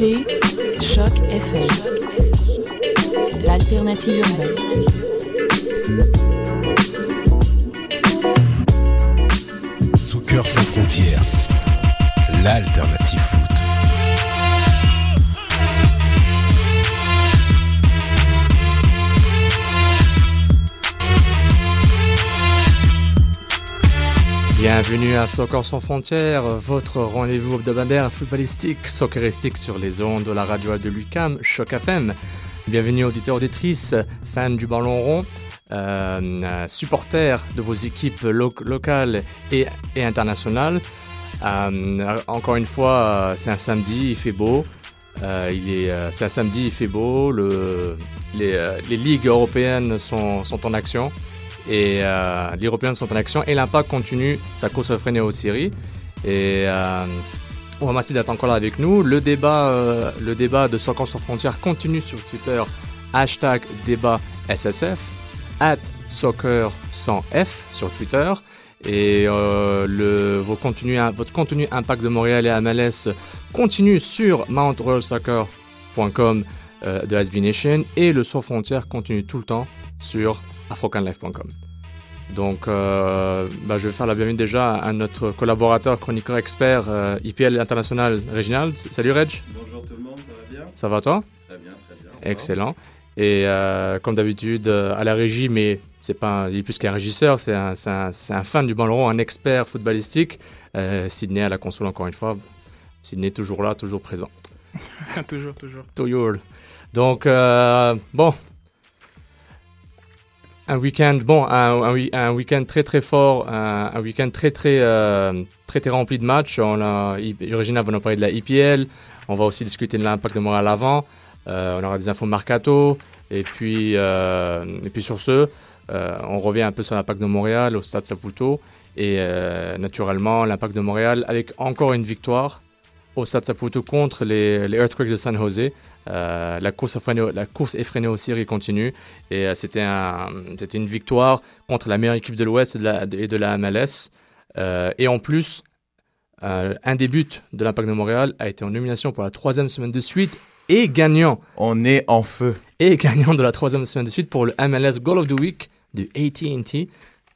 Écoutez Choc FM, l'alternative urbaine. Sous cœur sans frontières, l'alternative Bienvenue à Soccer sans frontières, votre rendez-vous hebdomadaire footballistique, socceristique sur les ondes de la radio de l'UCAM, Choc FM. Bienvenue auditeurs, auditrices, fans du ballon rond, euh, supporters de vos équipes lo- locales et, internationales. Euh, encore une fois, c'est un samedi, il fait beau. Euh, il est, c'est un samedi, il fait beau. Le, les, ligues européennes sont en action et euh, les Européens sont en action et l'impact continue sa course effrénée aux séries. Et euh, merci d'être encore là avec nous. Le débat, euh, le débat de Soccer sans frontières continue sur Twitter. Hashtag débat SSF, at soccer sans F sur Twitter. Et euh, le, votre contenu Impact de Montréal et MLS continue sur mountroyalsoccer.com euh, de SB Nation et le Sans Frontières continue tout le temps sur afrocanlife.com. Donc, euh, bah, je vais faire la bienvenue déjà à notre collaborateur, chroniqueur expert euh, IPL international Réginald. Salut Reg, Bonjour tout le monde, ça va bien? Ça va toi? Très bien, très bien. Excellent. Et euh, comme d'habitude, euh, à la régie, mais c'est pas un- il est plus qu'un régisseur, c'est un, fan du ballon rond, un expert footballistique. Euh, Sydney à la console encore une fois. Sydney toujours là, toujours présent. toujours, toujours. Toujours. Donc, euh, bon. Un week-end, bon, un, week-end très très fort, un, week-end très très, euh, très très rempli de matchs. On a, Regina va nous parler de la IPL. On va aussi discuter de l'impact de Montréal avant. Euh, on aura des infos mercato. Et puis, euh, et puis sur ce, on revient un peu sur l'impact de Montréal au stade Saputo. Et naturellement, l'impact de Montréal avec encore une victoire au stade Saputo contre les, les Earthquakes de San Jose. Euh, la, course effrénée, la course effrénée aux séries continue et euh, c'était un, c'était une victoire contre la meilleure équipe de l'Ouest et, de la- et de la MLS. Euh, et en plus, un des buts de l'Impact de Montréal a été en nomination pour la troisième semaine de suite et gagnant On est en feu. et gagnant de la troisième semaine de suite pour le MLS Goal of the Week du AT&T.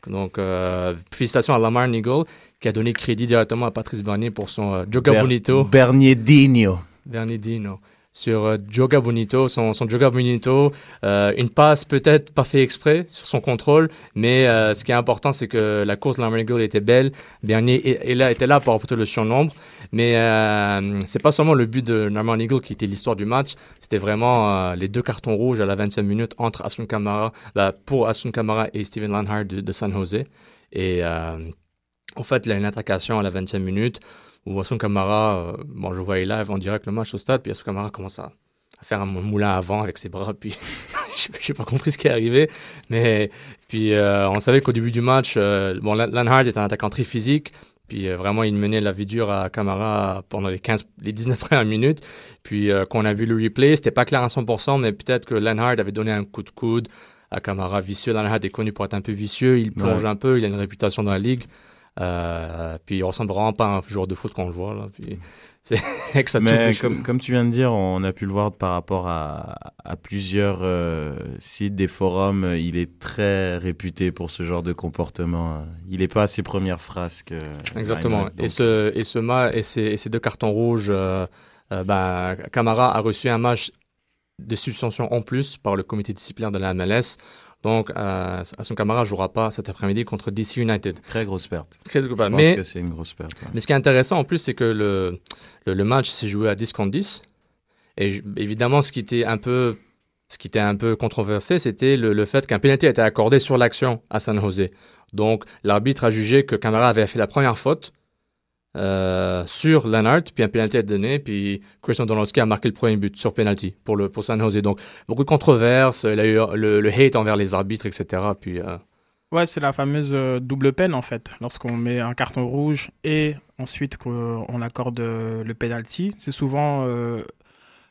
Donc, euh, félicitations à Lamar Nigel qui a donné crédit directement à Patrice Bernier pour son euh, Joga Ber- Bonito. Bernier Digno. Bernardino sur euh, Joga Bonito, son, son Joga Bonito, euh, une passe peut-être pas fait exprès sur son contrôle, mais euh, ce qui est important c'est que la course de Lamar Eagle était belle, Bernier est là, était là pour apporter le surnombre, mais euh, c'est pas seulement le but de Lamar Eagle qui était l'histoire du match, c'était vraiment euh, les deux cartons rouges à la 25 minutes entre Asun Kamara, bah, pour Asun Kamara et Steven Lanhard de, San Jose, et euh, en fait il y a une attaquation à la 20e minute, où Wasson Kamara, euh, bon, je voyais live en direct le match au stade, puis Wasson Kamara commence à, à faire un moulin avant avec ses bras, puis j'ai j'ai pas compris ce qui est arrivé, mais puis euh, on savait qu'au début du match, euh, bon, Lan- Lanhard est un attaquant très physique, puis euh, vraiment il menait la vie dure à Kamara pendant les 15, les 19 premières minutes, puis quand on a vu le replay, c'était pas clair à 100%, mais peut-être que Lanhard avait donné un coup de coude à Kamara vicieux. Lanhard est connu pour être un peu vicieux, il plonge Ouais. un peu, il a une réputation dans la ligue. Euh, puis il ressemble vraiment pas à un joueur de foot quand on le voit là. Puis c'est que ça Mais comme, tu viens de dire, on a pu le voir par rapport à, à plusieurs euh, sites, des forums. Il est très réputé pour ce genre de comportement. Il n'est pas à ses premières frasques. euh, Exactement. Reinhardt, Et ce et ce ma et ces, et ces deux cartons rouges, euh, ben Camara a reçu un match de suspension en plus par le comité disciplinaire de la MLS. Donc, euh, Hassan Camara jouera pas cet après-midi contre DC United. Très grosse perte. Très Je pense Mais que c'est une grosse perte. ouais. Mais ce qui est intéressant en plus, c'est que le, le, le match s'est joué à 10 contre 10. Et évidemment, ce qui était un peu ce qui était un peu controversé, c'était le, le fait qu'un pénalty a été accordé sur l'action à San Jose. Donc, l'arbitre a jugé que Camara avait fait la première faute euh, sur Leonard, puis un penalty est donné, puis Christian Donaldski a marqué le premier but sur penalty pour, le, pour San Jose. Donc, beaucoup de controverses, il a eu le, le hate envers les arbitres, etc. Puis, euh, Ouais, c'est la fameuse euh, double peine en fait. Lorsqu'on met un carton rouge et ensuite qu'on accorde euh, le penalty, c'est souvent euh,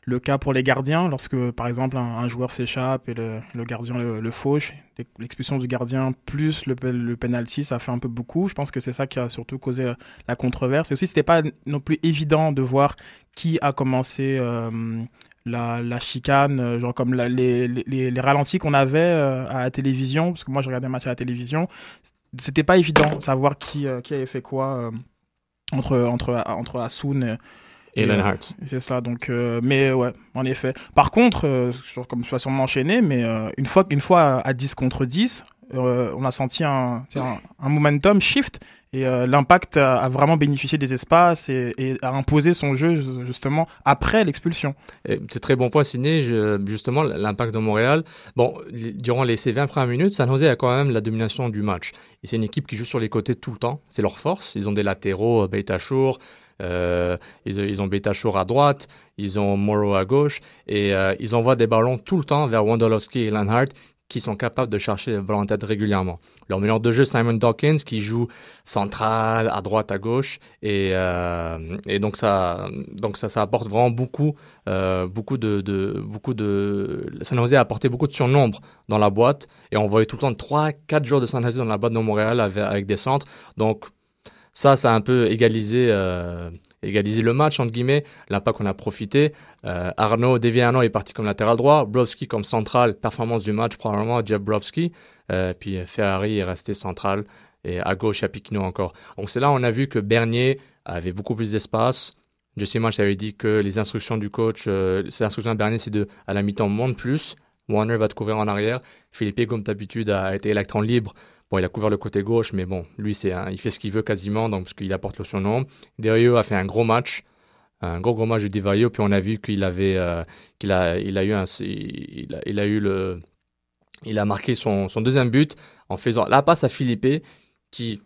le cas pour les gardiens. Lorsque par exemple un, joueur s'échappe et le, gardien le, fauche, l'expulsion du gardien plus le, le penalty, ça fait un peu beaucoup. Je pense que c'est ça qui a surtout causé la, la controverse. Et aussi, c'était pas non plus évident de voir qui a commencé. euh, la, chicane, euh, genre comme les, ralentis qu'on avait euh, à la télévision, parce que moi je regardais un match à la télévision, c'était pas évident de savoir qui, euh, avait fait quoi euh, entre, entre, entre Asun et, et c'est cela. Donc, euh, mais ouais, en effet. Par contre, euh, comme je vais sûrement enchaîner, mais euh, une fois, une fois à 10 contre 10, euh, on a senti un, un, un momentum shift et l'impact a, a vraiment bénéficié des espaces et, et a imposé son jeu justement après l'expulsion. C'est très bon point, Sidney. Je- justement, l'impact de Montréal. Bon, durant les, ces 20 premières minutes, San Jose a quand même la domination du match. Et c'est une équipe qui joue sur les côtés tout le temps. C'est leur force. Ils ont des latéraux, Beitachour, euh, ils, ils ont Beitachour à droite, ils ont Morrow à gauche, et euh, ils envoient des ballons tout le temps vers Wondolowski et Lanhart qui sont capables de chercher le ballon en tête régulièrement. Leur meilleur de jeu, Simon Dawkins, qui joue central, à droite, à gauche, et, euh, donc ça, apporte vraiment beaucoup beaucoup de, de beaucoup de San Jose a apporté beaucoup de surnombre dans la boîte et on voyait tout le temps 3 4 joueurs de San Jose dans la boîte de Montréal avec, avec des centres donc ça ça a un peu égalisé euh, égalisé le match entre guillemets l'impact qu'on a profité euh, Arnaud Deviano est parti comme latéral droit Brobski comme central performance du match probablement Jeff Brobski euh, puis Ferrari est resté central et à gauche a Piquino encore donc c'est là on a vu que Bernier avait beaucoup plus d'espace Jesse March avait dit que les instructions du coach, euh, ses instructions à Bernier, c'est de, à la mi-temps, monte plus. Warner va te couvrir en arrière. Philippe, comme d'habitude, a été électron libre. Bon, il a couvert le côté gauche, mais bon, lui, c'est un- il fait ce qu'il veut quasiment, donc, parce qu'il apporte le surnom. Derio a fait un gros match, un gros, gros match de Devario, puis on a vu qu'il avait, euh, qu'il a, il a eu un, il a, il a eu le, il a marqué son, deuxième but en faisant la passe à Philippe, qui,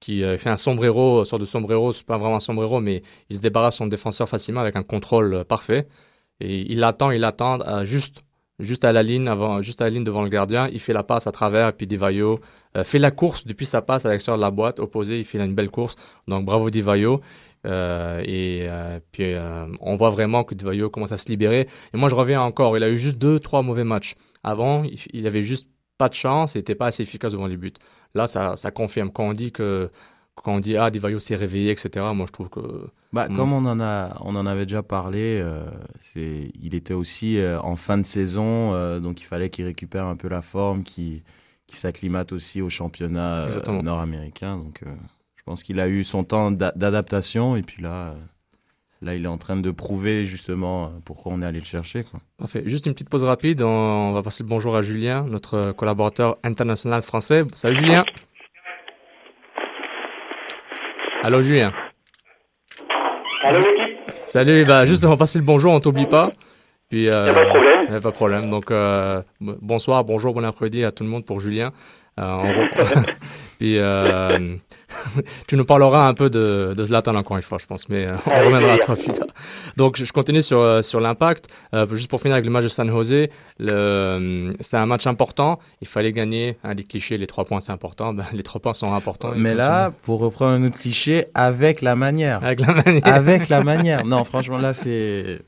qui euh, fait un sombrero, sorte de sombrero, c'est pas vraiment un sombrero, mais il se débarrasse son défenseur facilement avec un contrôle euh, parfait. Et il attend, il attend juste, juste à la ligne avant, juste à la ligne devant le gardien. Il fait la passe à travers, puis Divayo euh, fait la course depuis sa passe à l'extérieur de la boîte opposée. Il fait une belle course. Donc bravo Divayo. Euh, et euh, puis euh, on voit vraiment que Divayo commence à se libérer. Et moi je reviens encore. Il a eu juste deux, trois mauvais matchs. Avant, il, il avait juste pas de chance et n'était pas assez efficace devant les buts. Là, ça, ça confirme. Quand on dit que quand on dit ah Divayo s'est réveillé, etc. Moi, je trouve que Bah, Mm. Comme on en, a, on en avait déjà parlé, euh, c'est, il était aussi euh, en fin de saison, euh, donc il fallait qu'il récupère un peu la forme, qu'il, qu'il s'acclimate aussi au championnat euh, nord-américain. Donc euh, je pense qu'il a eu son temps d'a- d'adaptation et puis là, euh, là, il est en train de prouver justement pourquoi on est allé le chercher. Quoi. Parfait. Juste une petite pause rapide. On va passer le bonjour à Julien, notre collaborateur international français. Salut Julien. Allô Julien. Allô l'équipe Salut. Bah juste on va passer le bonjour, on t'oublie pas. Puis. Euh, Y'a pas de problème. y a pas de problème. Donc euh, bonsoir, bonjour, bon après-midi à tout le monde pour Julien. Euh, on Puis euh, tu nous parleras un peu de, de Zlatan encore une fois, je pense, mais euh, on reviendra à toi plus tard. Donc je continue sur, sur l'impact. Euh, juste pour finir avec le match de San Jose, c'était un match important. Il fallait gagner. Hein, les clichés, les trois points, c'est important. Ben, les trois points sont importants. Mais là, pour reprendre un autre cliché, avec la manière. avec la manière. avec la manière. Non, franchement, là, c'est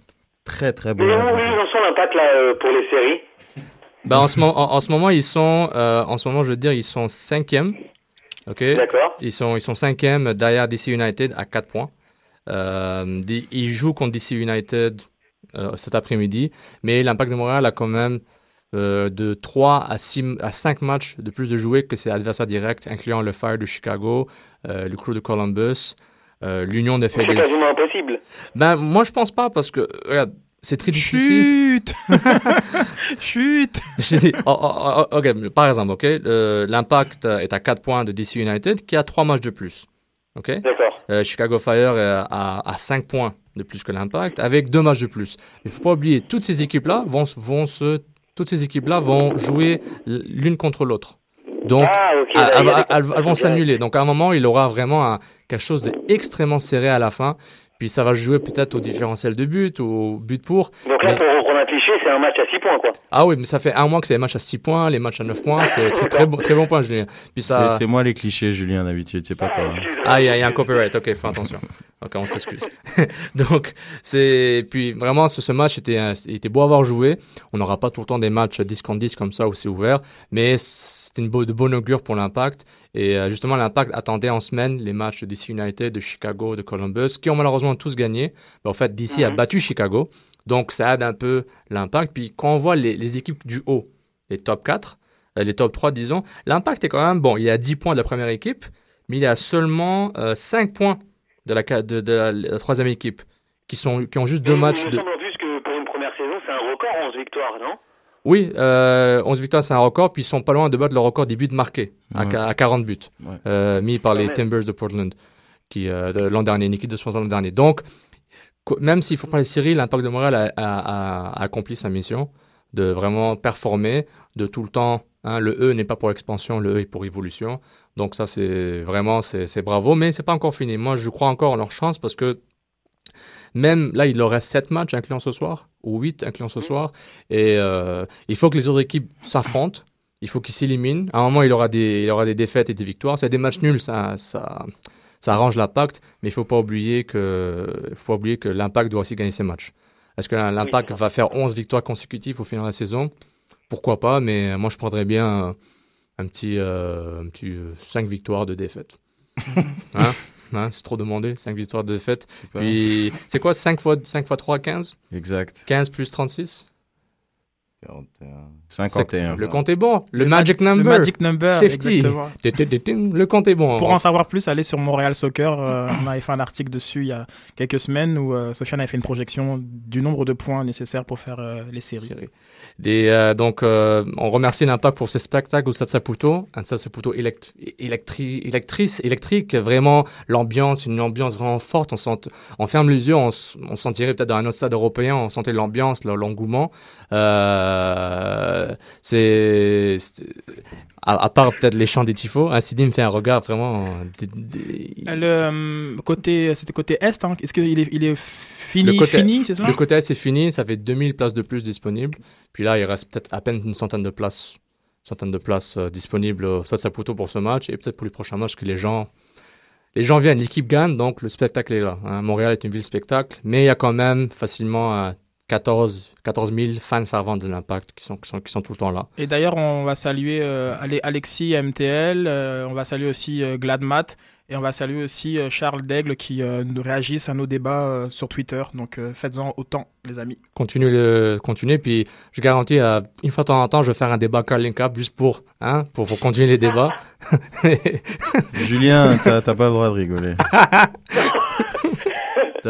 très très bon. Mais où ils en sont l'impact là euh, pour les séries Ben, en, ce moment, en, en ce moment, ils sont, euh, en ce moment, je veux dire, ils sont cinquième. Ok? D'accord. Ils sont, ils sont cinquième derrière DC United à 4 points. Euh, ils jouent contre DC United euh, cet après-midi, mais l'Impact de Montréal a quand même euh, de 3 à, 6, à 5 matchs de plus de jouer que ses adversaires directs, incluant le Fire de Chicago, euh, le Crew de Columbus, euh, l'Union de C'est Philadelphie. quasiment impossible. Ben, moi, je pense pas parce que, regarde, c'est très difficile. Chut Chut J'ai dit, oh, oh, oh, ok, par exemple, ok, le- l'impact euh, est à 4 points de DC United qui a 3 matchs de plus. Ok, D'accord. Euh, Chicago Fire est à, à 5 points de plus que l'impact avec 2 matchs de plus. Il faut pas oublier, toutes ces équipes-là vont, vont se toutes ces équipes-là vont jouer l'une contre l'autre. Donc, Ah, ok. elles, là, il y a elles- des elles- elles vont s'annuler. Donc, à un moment, il aura vraiment un- quelque chose d'extrêmement serré à la fin. Puis, ça va jouer peut-être au différentiel de but ou au but pour. Donc là, Mais- pour reprendre un cliché, c'est un match à 6 points, quoi. Ah oui, mais ça fait un mois que c'est les matchs à 6 points, les matchs à 9 points. C'est très, très, bon, très bon point, Julien. Puis ça. C'est c'est moi les clichés, Julien, d'habitude, c'est pas toi. hein. Ah, il y, a- il y a un copyright. Ok, fais attention. Ok, on s'excuse. Donc, c'est. Puis, vraiment, ce, ce match était, un- il était beau à avoir joué. On n'aura pas tout le temps des matchs 10 contre 10 comme ça où c'est ouvert. Mais c'était une beau- de bonne augure pour l'impact. Et euh, justement, l'impact attendait en semaine les matchs de DC United, de Chicago, de Columbus, qui ont malheureusement tous gagné. Mais en fait, DC a Mhm. battu Chicago. Donc, ça aide un peu l'impact. Puis, quand on voit les, les équipes du haut, les top 4, euh, les top 3, disons, l'impact est quand même bon. Il y a 10 points de la première équipe, mais il y a seulement euh, 5 points de la, ca- de, de la, la troisième équipe qui, sont, qui ont juste deux Mais matchs de. plus que pour une première saison, c'est un record 11 victoires, non? Oui, euh, 11 victoires, c'est un record, puis ils sont pas loin de battre le record des buts marqués, à, Ouais. à 40 buts, Ouais. euh, mis par les. Timbers de Portland, qui, euh, de l'an dernier, une équipe de 60 l'an dernier. Donc, même s'il faut pas les séries, l'impact de Montréal a, a- a- a accompli sa mission de vraiment performer, de tout le temps. hein, le E n'est pas pour l'expansion, le E est pour évolution. Donc ça, c'est vraiment, c'est c'est bravo, mais c'est pas encore fini. Moi, je crois encore en leur chance parce que même là, il leur reste 7 matchs incluant ce soir, ou 8 incluant ce soir, et euh, il faut que les autres équipes s'affrontent. Il faut qu'ils s'éliminent. À un moment, il aura des, il aura des défaites et des victoires. C'est des matchs nuls, ça, ça, ça arrange l'impact, mais il faut pas oublier que, faut pas oublier que l'impact doit aussi gagner ses matchs. Est-ce que l'impact va faire 11 victoires consécutives au final de la saison? Pourquoi pas, mais moi je prendrais bien un, un petit, euh, un petit 5 victoires de défaite. hein? Hein, c'est trop demandé, 5 victoires de défaite. Puis, c'est quoi 5 fois, 5 fois 3, 15 Exact. 15 plus 36 51. Le compte est bon. Le, magic number. Le Magic Number, 50. exactement. Tététété, Le compte est bon. Pour en savoir plus, allez sur Montréal Soccer. Euh, on avait fait un article dessus il y a quelques semaines où euh, Sofiane avait fait une projection du nombre de points nécessaires pour faire euh, les séries. série. Des, euh, donc, euh, on remercie l'Impact pour ce spectacle au Stade Saputo. Un Stade Saputo élect électri électrice, électrique. Vraiment, l'ambiance, une ambiance vraiment forte. On, sent, on ferme les yeux, on, on sentirait peut-être dans un autre stade européen, on sentait l'ambiance, le- l'engouement. Euh, c'est, à, part peut-être les chants des tifos, hein, Sidi me fait un regard vraiment. euh, Le euh, côté, c'était côté est. hein. Est-ce qu'il est, il est fini, Le côté- fini, c'est ça Le côté A, c'est fini, ça fait 2000 places de plus disponibles. Puis là, il reste peut-être à peine une centaine de places, centaine de places euh, disponibles au Stade Saputo pour ce match et peut-être pour les prochains matchs que les gens, les gens viennent, l'équipe gagne, donc le spectacle est là. hein. Montréal est une ville spectacle, mais il y a quand même facilement euh, 14, 14 000 fans fervents de l'Impact qui sont, qui, sont, qui sont tout le temps là. Et d'ailleurs, on va saluer euh, Ale- Alexis MTL, euh, on va saluer aussi euh, Gladmat et on va saluer aussi euh, Charles Daigle qui euh, nous réagissent à nos débats euh, sur Twitter. Donc euh, faites-en autant, les amis. Continuez, le, continuez, puis je garantis, euh, une fois de temps en temps, je vais faire un débat Carling Cup juste pour, hein, pour, pour continuer les débats. Julien, t'as t'as pas le droit de rigoler.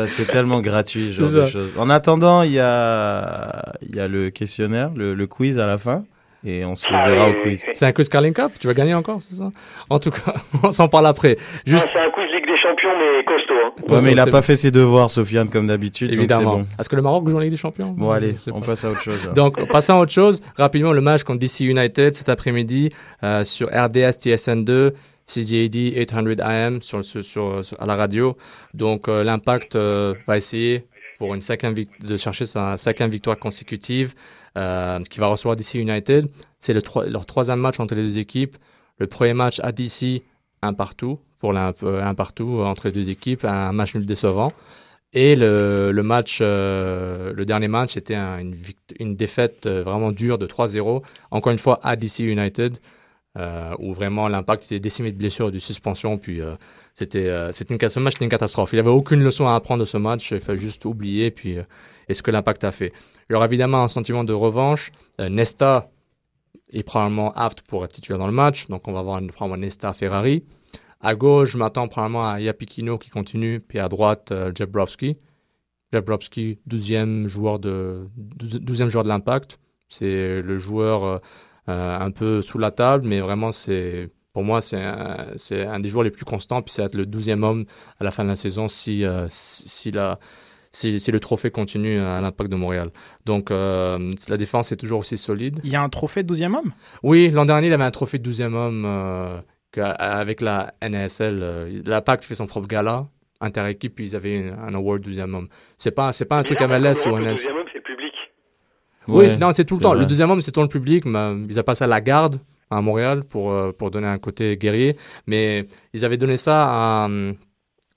C'est tellement gratuit, ce genre de choses. En attendant, il y a, il y a le questionnaire, le, le quiz à la fin, et on se Ah verra oui, au quiz. oui. C'est un quiz Carling Cup, tu vas gagner encore, c'est ça? En tout cas, on s'en parle après. Juste, Ah, c'est un quiz Ligue des Champions, mais costaud. Hein. Ouais, mais il a c'est- pas fait ses devoirs, Sofiane, comme d'habitude, donc c'est Évidemment. bon. Est-ce que le Maroc joue en Ligue des Champions? Bon, allez, on pas. passe à autre chose. Donc, passons à autre chose. Rapidement, le match contre DC United cet après-midi euh, sur RDS TSN2, CJAD 800 AM sur, à la radio. Donc, euh, l'Impact euh, va essayer pour une cinquième de chercher sa cinquième victoire consécutive euh, qui va recevoir DC United. C'est leur troisième match entre les deux équipes. Le premier match à DC, un partout pour un partout entre les deux équipes, un match nul décevant. Et le, match, le dernier match, c'était un- une, une défaite vraiment dure de 3-0. Encore une fois, à DC United, euh, où vraiment l'impact était décimé de blessures de suspensions. Puis euh, c'était euh, une, ce match était une catastrophe. Il n'y avait aucune leçon à apprendre de ce match. Il fallait juste oublier. Puis, euh, et ce que l'impact a fait. Il y aura évidemment un sentiment de revanche. Nesta est probablement apte pour être titulaire dans le match. Donc on va avoir probablement Nesta Ferrari. À gauche, je m'attends probablement à Yapikino qui continue, puis à droite, Jabrowski. Jabrowski, 12e joueur de, 12e joueur de l'impact. C'est le joueur un peu sous la table, mais vraiment, c'est pour moi, c'est un, c'est un des joueurs les plus constants, puis ça va être le 12e homme à la fin de la saison si, euh, si, si la, si, si le trophée continue à l'impact de Montréal. Donc euh, la défense est toujours aussi solide. Il y a un trophée de 12e homme? Oui, l'an dernier, il avait un trophée de 12e homme euh, avec la NASL. euh, L'impact fait son propre gala. Inter-équipe, puis ils avaient un award 12e homme. C'est pas, c'est pas un Mais truc là, MLS ou le NS. deuxième homme, c'est le public. Oui, Ouais, c'est- non, c'est tout le temps. vrai. Le deuxième homme, c'est tout le public. mais, ils avaient passé à la garde à Montréal pour, euh, pour donner un côté guerrier. Mais ils avaient donné ça à. euh,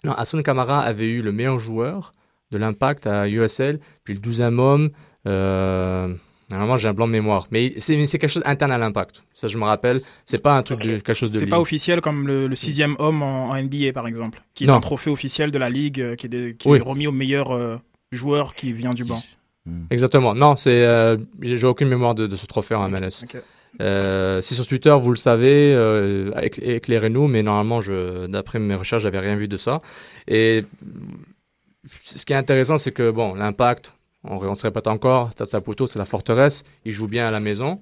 Non, Hassan Kamara avait eu le meilleur joueur de l'impact à USL. Puis le 12e homme. Euh, normalement, j'ai un blanc de mémoire. Mais c'est quelque chose interne à l'impact. Ça, je me rappelle. C'est pas un truc de quelque chose de C'est pas officiel comme le, le sixième homme en, en NBA, par exemple, qui est Non. un trophée officiel de la ligue euh, qui est, de- qui Oui. est remis au meilleur euh, joueur qui vient du banc. Exactement. Non, c'est. euh, j'ai aucune mémoire de, de ce trophée en MLS. Ok. Euh, si sur Twitter, vous le savez, euh, éc- éclairez-nous, mais normalement, je, d'après mes recherches, j'avais rien vu de ça. Et ce qui est intéressant, c'est que, bon, l'impact, on ne se répète encore, Stade Saputo, c'est la forteresse, il joue bien à la maison.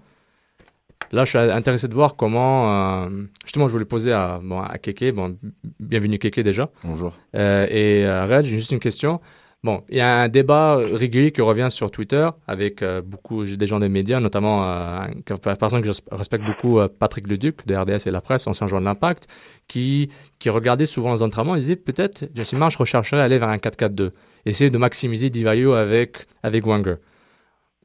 Là, je suis intéressé de voir comment. euh, justement, je voulais poser à, bon, à Keke. Bon, bienvenue Keke déjà. Bonjour. Euh, et euh, Red, j'ai juste une question. Bon, il y a un débat régulier qui revient sur Twitter avec euh, beaucoup des gens des médias, notamment euh, une personne que je respecte beaucoup, euh, Patrick Leduc de RDS et la presse, ancien joueur de l'Impact, qui, qui regardait souvent les entraînements. Il disait peut-être Jesse Marsh rechercherait à aller vers un 4-4-2, essayer de maximiser Divayo avec, avec Wenger.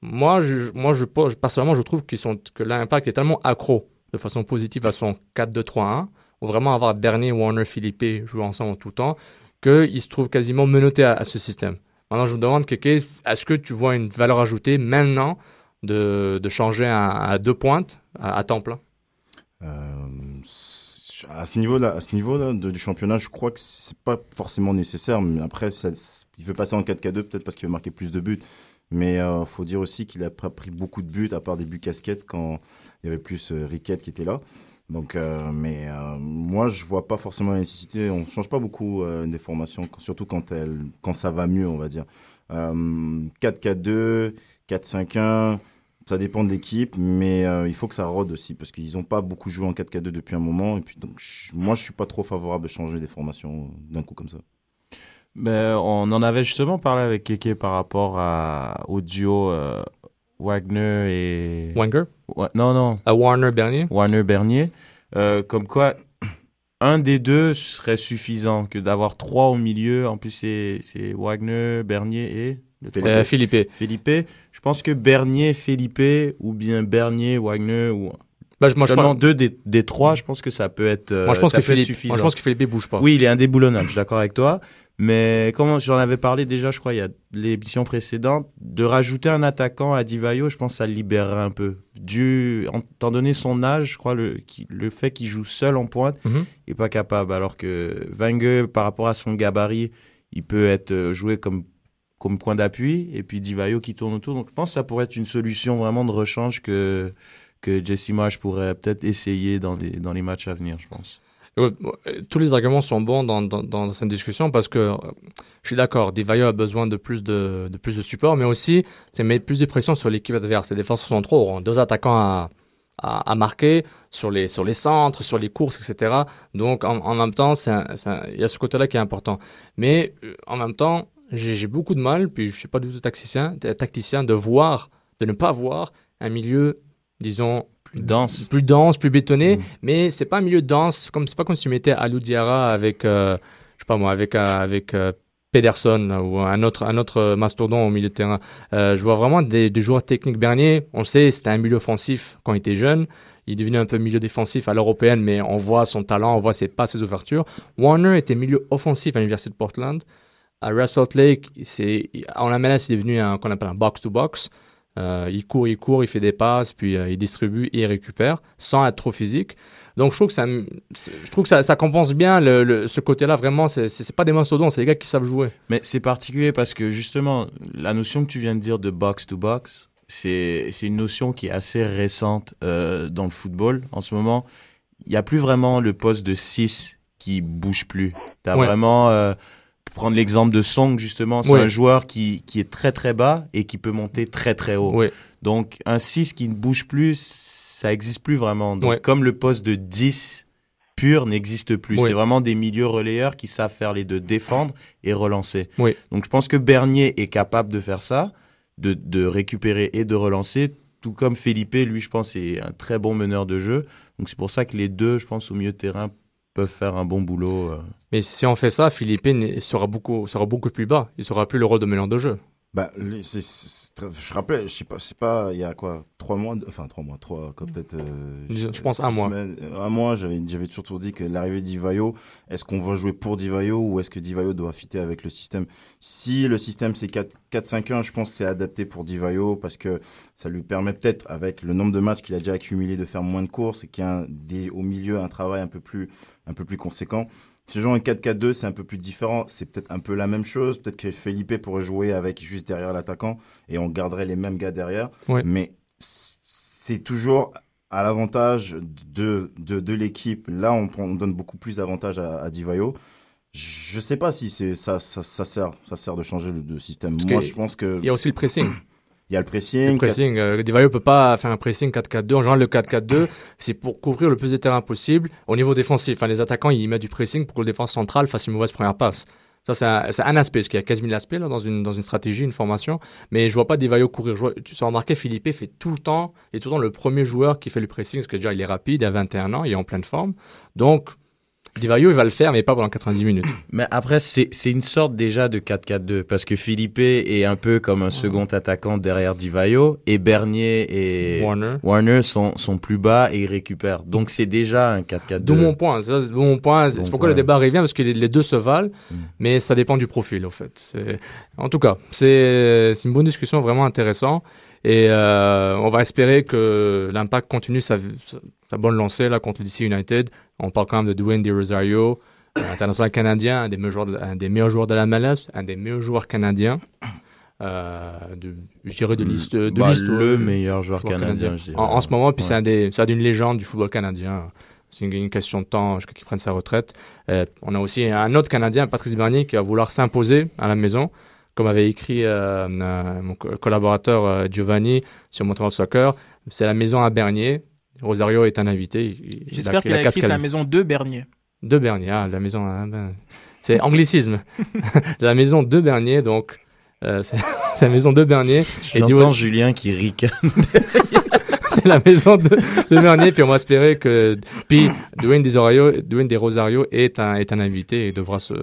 Moi, je, moi je, personnellement, je trouve qu'ils sont, que l'Impact est tellement accro de façon positive à son 4-2-3-1, ou vraiment avoir Bernier, Warner, Philippe jouer ensemble tout le temps, qu'ils se trouvent quasiment menottés à, ce système. Maintenant, je vous demande, Keke, est-ce que tu vois une valeur ajoutée maintenant de, changer à, deux pointes à, à temps plein? Euh, À ce niveau-là, à ce niveau-là de, du championnat, je crois que c'est pas forcément nécessaire. Mais après, il veut passer en 4K2 peut-être parce qu'il veut marquer plus de buts. Mais euh, faut dire aussi qu'il a pris beaucoup de buts, à part des buts casquettes, quand il y avait plus euh, Riquette qui était là. Donc, euh, mais euh, moi, je vois pas forcément la nécessité. On change pas beaucoup euh, des formations, surtout quand, elle, quand ça va mieux, on va dire. Euh, 4-4-2, 4-5-1, ça dépend de l'équipe, mais euh, il faut que ça rôde aussi, parce qu'ils n'ont pas beaucoup joué en 4-4-2 depuis un moment. Et puis, donc, je, moi, je suis pas trop favorable de changer des formations d'un coup comme ça. Mais on en avait justement parlé avec Keke par rapport à, au duo euh, Wagner et. Wenger? Ouais, Non, non. À Warner Bernier? Warner Bernier. Euh, comme quoi, un des deux serait suffisant que d'avoir trois au milieu. En plus, c'est Wagner, Bernier et. Euh, Philippe. Philippe. Je pense que Bernier, Philippe, ou bien Bernier, Wagner, ou. Bah, moi, Seulement je deux des, des, trois, je pense que ça peut être. Moi, je pense, ça que, peut être Philippe, suffisant. moi, je pense que Philippe bouge pas. Oui, il est indéboulonnable, je suis d'accord avec toi. Mais comme j'en avais parlé déjà, je crois, il y a l'émission précédente, de rajouter un attaquant à Divayo, je pense que ça le libérerait un peu. Dû, étant donné son âge, je crois, le, le fait qu'il joue seul en pointe, mm -hmm. il n'est pas capable. Alors que Wenger, par rapport à son gabarit, il peut être joué comme, comme point d'appui. Et puis Divayo qui tourne autour. Donc je pense que ça pourrait être une solution vraiment de rechange que, que Jesse Marsh pourrait peut-être essayer dans les, dans les matchs à venir, je pense. Tous les arguments sont bons dans, cette discussion parce que euh, je suis d'accord, Divayo a besoin de plus de, support, mais aussi c'est mettre plus de pression sur l'équipe adverse. Les défenseurs sont trop, auront deux attaquants à, marquer sur les, centres, sur les courses, etc. Donc en, même temps, il y a ce côté-là qui est important. Mais euh, en même temps, j'ai beaucoup de mal, puis je suis pas du tout tacticien, tacticien de voir, de ne pas voir un milieu, disons, plus dense, plus dense, plus bétonné, mmh. mais c'est pas un milieu dense comme c'est pas comme si tu mettais Alou Diarra avec, euh, je sais pas moi, avec euh, avec euh, Pederson ou un autre un autre mastodon au milieu de terrain. Euh, je vois vraiment des, des, joueurs techniques. Bernier, on le sait, c'était un milieu offensif quand il était jeune. Il est devenu un peu milieu défensif à l'européenne, mais on voit son talent, on voit ses passes, ses ouvertures. Warner était milieu offensif à l'université de Portland. À Salt Lake, c'est en la menace, il est devenu un qu'on appelle un box to box. Euh, il court, il court, il fait des passes, puis euh, il distribue et il récupère sans être trop physique. Donc je trouve que ça, je trouve que ça, ça compense bien le, le, ce côté-là. Vraiment, c'est c'est pas des mastodons, c'est des gars qui savent jouer. Mais c'est particulier parce que justement, la notion que tu viens de dire de box to box, c'est une notion qui est assez récente euh, dans le football en ce moment. Il y a plus vraiment le poste de 6 qui bouge plus. T'as Ouais. vraiment prendre l'exemple de Song justement, c'est Oui. un joueur qui, qui est très très bas et qui peut monter très très haut. Oui. Donc un 6 qui ne bouge plus, ça existe plus vraiment. Donc comme le poste de 10 purs n'existe plus. C'est vraiment des milieux relayeurs qui savent faire les deux, défendre et relancer. Oui. Donc je pense que Bernier est capable de faire ça, de, de récupérer et de relancer, tout comme Felipe, lui, je pense, est un très bon meneur de jeu. Donc c'est pour ça que les deux, je pense, au milieu de terrain, peuvent faire un bon boulot. euh. Mais si on fait ça, Philippe n'est- sera beaucoup, sera beaucoup plus bas. Il sera plus le rôle de meneur de jeu. Bah, c'est- c'est je rappelle, je sais pas, sais pas, il y a quoi, trois mois, enfin trois mois, trois, peut-être. euh, Je- je pense un mois. semaines, euh, un mois, j'avais, j'avais surtout dit que l'arrivée d'Ivaio, est-ce qu'on va jouer pour Divayo ou est-ce que Divayo doit fitter avec le système? Si le système c'est 4-5-1, je pense que c'est adapté pour Divayo parce que ça lui permet peut-être, avec le nombre de matchs qu'il a déjà accumulé, de faire moins de courses et qu'il y a un- des, au milieu un travail un peu plus, un peu plus conséquent. Si je joue en 4-4-2, c'est un peu plus différent. C'est peut-être un peu la même chose. Peut-être que Felipe pourrait jouer avec juste derrière l'attaquant et on garderait les mêmes gars derrière. Ouais. Mais c'est toujours à l'avantage de, de, de l'équipe. Là, on, donne beaucoup plus d'avantages à, à Divayo. Je sais pas si ça, ça, ça sert, ça sert de changer le, le système. Parce Moi, je pense que Il y a aussi le pressing. Il y a le pressing. Le pressing, euh, Divayo peut pas faire un pressing 4-4-2. En général, le 4-4-2, c'est pour couvrir le plus de terrain possible. Au niveau défensif, enfin, les attaquants, ils mettent du pressing pour que le défense centrale fasse une mauvaise première passe. Ça, c'est un, aspect, parce qu'il y a 15 000 aspects là, dans, une, dans une stratégie, une formation. Mais je vois pas Divayo courir. Vois- tu as remarqué, Philippe fait tout le temps, il est tout le temps le premier joueur qui fait le pressing, parce que déjà, il est rapide, il a 21 ans, il est en pleine forme. Donc, Divayo, il va le faire, mais pas pendant 90 minutes. Mais après, c'est une sorte déjà de 4-4-2 parce que Philippe est un peu comme un second attaquant derrière Divayo et Bernier et Warner. Warner sont, sont plus bas et ils récupèrent. Donc c'est déjà un 4-4-2. D'où mon point. Mon point. C'est pourquoi le débat revient parce que les, les deux se valent, Mm. mais ça dépend du profil, en fait. En tout cas, c'est c'est une bonne discussion, vraiment intéressant. Et euh, on va espérer que l'impact continue sa, bonne lancée là contre le DC United. On parle quand même de Dwayne De Rosario, un international canadien, un des meilleurs joueurs de, un des meilleurs joueurs de la MLS, un des meilleurs joueurs canadiens. Euh, de, je dirais de liste de Bah, liste le meilleur joueur canadien, dirais. en, en ce moment puis Ouais. c'est un des c'est une légende du football canadien c'est une, une question de temps jusqu'à qu'il prenne sa retraite Euh, on a aussi un autre canadien Patrice Bernier qui va vouloir s'imposer à la maison comme avait écrit euh, euh, mon co- collaborateur euh, Giovanni sur Montreal Soccer c'est la maison à Bernier Rosario est un invité J'espère qu'il a écrit la maison de Bernier. De Bernier, ah, la maison. ah, ben, c'est anglicisme. la maison de Bernier, donc. euh, c'est la maison de Bernier. Et J'entends Julien qui ricane. c'est la maison de, de Bernier. Puis on va espérer que. Puis Dwayne Des Rosario, Dwayne Des Rosario est un, est un invité et devra se.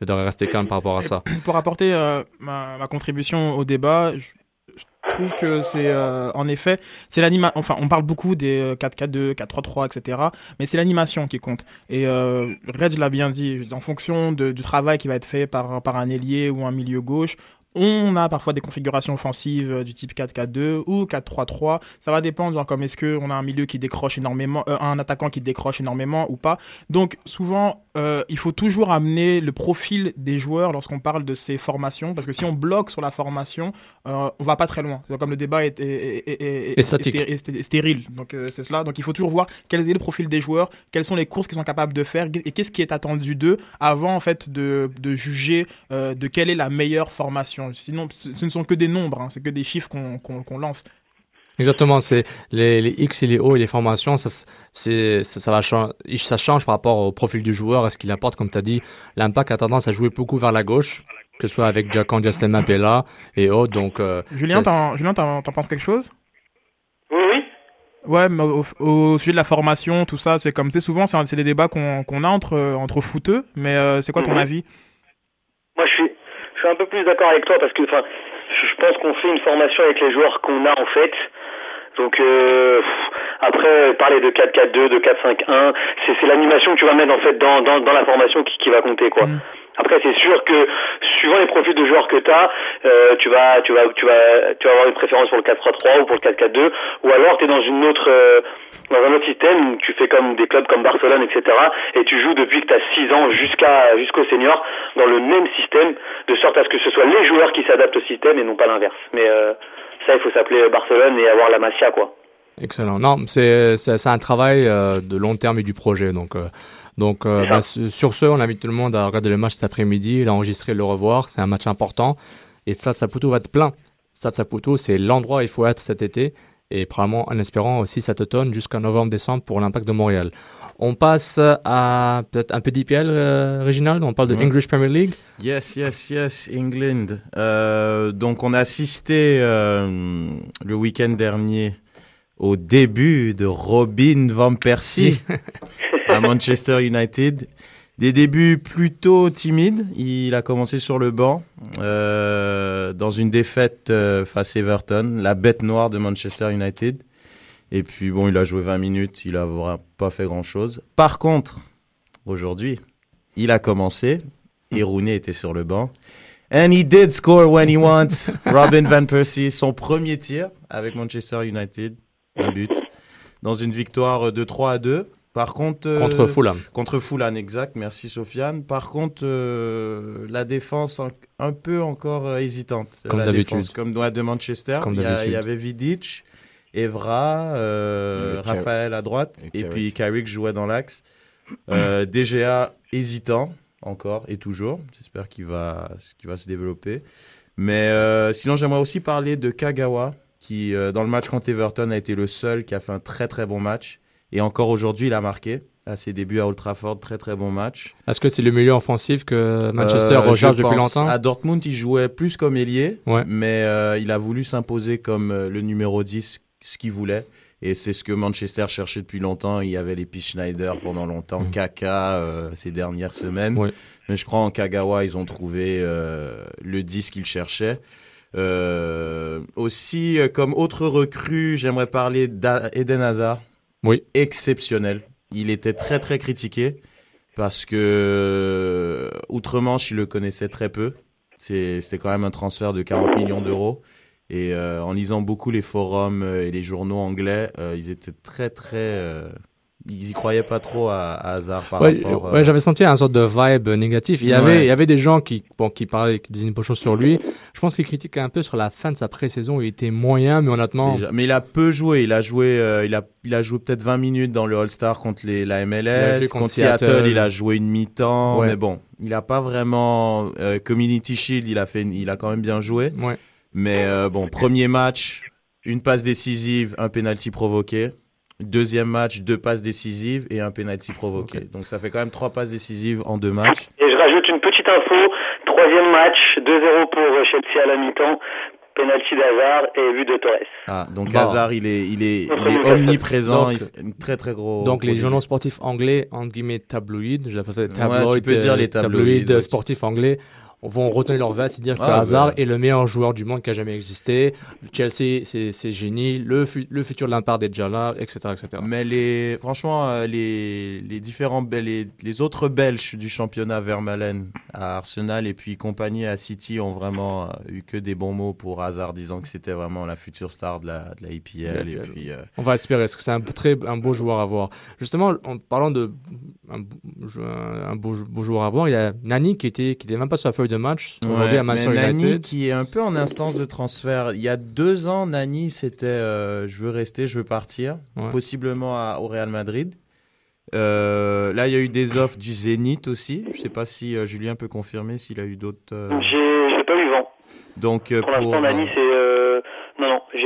Il devrait rester calme par rapport à ça. Pour apporter euh, ma, contribution au débat, je, je trouve que c'est euh, en effet, c'est l'anima. Enfin, on parle beaucoup des euh, 4-4-2, 4-3-3, etc. Mais c'est l'animation qui compte. Et euh, Reg l'a bien dit, en fonction du travail qui va être fait par, par un ailier ou un milieu gauche, on a parfois des configurations offensives euh, du type 4-4-2 ou 4-3-3. Ça va dépendre, genre comme est-ce qu'on a un milieu qui décroche énormément, euh, un attaquant qui décroche énormément ou pas. Donc souvent, euh, il faut toujours amener le profil des joueurs lorsqu'on parle de ces formations, parce que si on bloque sur la formation, euh, on va pas très loin. Comme le débat est, stérile, donc c'est cela. Donc il faut toujours voir quel est le profil des joueurs, quelles sont les courses qu'ils sont capables de faire et qu'est-ce qui est attendu d'eux avant en fait de, de juger de quelle est la meilleure formation. Sinon, ce ne sont que des nombres, hein, c'est que des chiffres qu'on lance. Exactement, c'est les, les X et les O et les formations, ça, c'est, ça, ça va chan- ça change par rapport au profil du joueur, à ce qu'il apporte, comme tu as dit. L'impact a tendance à jouer beaucoup vers la gauche, que ce soit avec Jacan, Justin Mapella et autres. Donc, euh, Julien, t'en Julien, t'en t'en penses quelque chose? Oui, oui. Ouais, mais au, au sujet de la formation, tout ça, c'est comme, tu sais, souvent, c'est des débats qu'on qu'on a entre, entre footeux, mais euh, c'est quoi ton Mhm. avis? Moi, je suis, je suis un peu plus d'accord avec toi parce que, enfin, je pense qu'on fait une formation avec les joueurs qu'on a en fait. Donc euh, après parler de 4-4-2, de 4-5-1, c'est l'animation que tu vas mettre en fait dans, dans, dans la formation qui, qui va compter quoi. Mm. Après c'est sûr que suivant les profils de joueurs que tu as, tu vas tu vas tu vas tu vas avoir une préférence pour le 4-3-3 ou pour le 4-4-2 ou alors tu es dans une autre euh, dans un autre système, où tu fais comme des clubs comme Barcelone etc. et tu joues depuis que tu as 6 ans jusqu'à jusqu'au senior dans le même système de sorte à ce que ce soit les joueurs qui s'adaptent au système et non pas l'inverse. Mais euh, ça il faut s'appeler Barcelone et avoir la Masia quoi. Excellent. Non, c'est c'est un travail euh, de long terme et du projet. Donc, euh, donc euh, bah, sur ce, on invite tout le monde à regarder le match cet après-midi, l'enregistrer, le revoir. C'est un match important. Et Stade Saputo va être plein. Stade Saputo, c'est l'endroit où il faut être cet été. et probablement en espérant aussi cet automne jusqu'à novembre-décembre pour l'Impact de Montréal. On passe à peut-être un peu d'IPL, euh, Réginald, on parle de Ouais. English Premier League. Yes, yes, yes, England. Euh, donc, on a assisté euh, le week-end dernier au début de Robin Van Persie à Manchester United. Des débuts plutôt timides. Il a commencé sur le banc euh, dans une défaite euh, face à Everton, la bête noire de Manchester United. Et puis, bon, il a joué 20 minutes. Il a vra- pas fait grand-chose. Par contre, aujourd'hui, il a commencé et Rooney était sur le banc. And he did score when he wants. Robin Van Persie, son premier tir avec Manchester United, un but, dans une victoire de 3 à 2. Par contre, euh, Contre Fulham. Contre Fulham, exact. Merci Sofiane. Par contre, euh, la défense un, un peu encore euh, hésitante. Comme d'habitude. Comme ouais, de Manchester. Comme il, y a- d'habitude. il y avait Vidic, Evra, euh, Raphaël à droite, et et, Carrick. puis Carrick jouait dans l'axe. Euh, DGA hésitant encore et toujours. J'espère qu'il va, qu'il va se développer. Mais euh, sinon, j'aimerais aussi parler de Kagawa, qui euh, dans le match contre Everton a été le seul qui a fait un très très bon match. Et encore aujourd'hui, il a marqué à ses débuts à Old Trafford, très très bon match. Est-ce que c'est le milieu offensif que Manchester Euh, recherche je depuis longtemps À Dortmund, il jouait plus comme ailier, Ouais. mais euh, il a voulu s'imposer comme euh, le numéro 10, ce qu'il voulait. Et c'est ce que Manchester cherchait depuis longtemps. Il y avait les P. Schneider pendant longtemps, Mhm. Kaka euh, ces dernières semaines. Ouais. Mais je crois en Kagawa, ils ont trouvé euh, le 10 qu'ils cherchaient. Euh, aussi, euh, comme autre recrue, j'aimerais parler d'Eden Hazard. Oui. Exceptionnel. Il était très très critiqué parce que euh, Outre-Manche, il le connaissait très peu. C'était quand même un transfert de 40 millions d'euros. Et euh, en lisant beaucoup les forums et les journaux anglais, euh, ils étaient très très... ils y croyaient pas trop à, à Hazard par Ouais, rapport... euh, ouais, j'avais senti un sorte de vibe négatif. Il y avait, il y avait des gens qui, bon, qui parlaient, qui disaient une chose sur lui. Je pense qu'ils critiquaient un peu sur la fin de sa pré-saison. Il était moyen, mais honnêtement, Déjà. Mais il a peu joué. Il a joué, euh, il a, il a joué peut-être 20 minutes dans le All-Star contre les, la MLS. Il a joué contre contre Seattle, Seattle. il a joué une mi-temps. Mais bon, il a pas vraiment. euh, Community Shield, il a, fait, il a quand même bien joué. Mais euh, bon, premier match, une passe décisive, un penalty provoqué. Deuxième match, deux passes décisives et un penalty provoqué. Donc ça fait quand même trois passes décisives en deux matchs. Et je rajoute une petite info. Troisième match, 2-0 pour Chelsea à la mi-temps. Penalty d'Hazard et but de Torres. Ah, donc Bon. Hazard, il est, il est, il est omniprésent. donc- il fait une très très gros. Donc les journaux sportifs anglais, entre guillemets tabloïds, j'appelle ça des Ouais, tabloïds, tu peux dire les euh, tabloïds, ouais. sportifs anglais, vont retenir leur veste et dire que Ah, Hazard bah. est le meilleur joueur du monde qui a jamais existé. Chelsea, c'est génie. Le, fu- le futur de Lampard est déjà là, etc., etc. Mais les, franchement, euh, les, les différents, les, les autres Belges du championnat, Vermaelen à Arsenal et puis compagnie à City ont vraiment euh, eu que des bons mots pour Hazard, disant que c'était vraiment la future star de la, de la. Et puis, euh, On va espérer, parce que c'est un très un beau joueur à voir. Justement, en parlant de un, un beau, beau joueur à voir, il y a Nani qui était qui était même pas sur la feuille de match aujourd'hui ouais, à Manchester Nani qui est un peu en instance de transfert. Il y a deux ans, Nani, c'était euh, je veux rester, je veux partir, Ouais. possiblement à- au Real Madrid. Euh, là, il y a eu des offres du Zénith aussi. Je sais pas si euh, Julien peut confirmer s'il a eu d'autres. euh, J'ai j'ai pas eu vent. Donc euh, Pour pour, l'instant, Nani, euh, c'est. euh, Non, non, il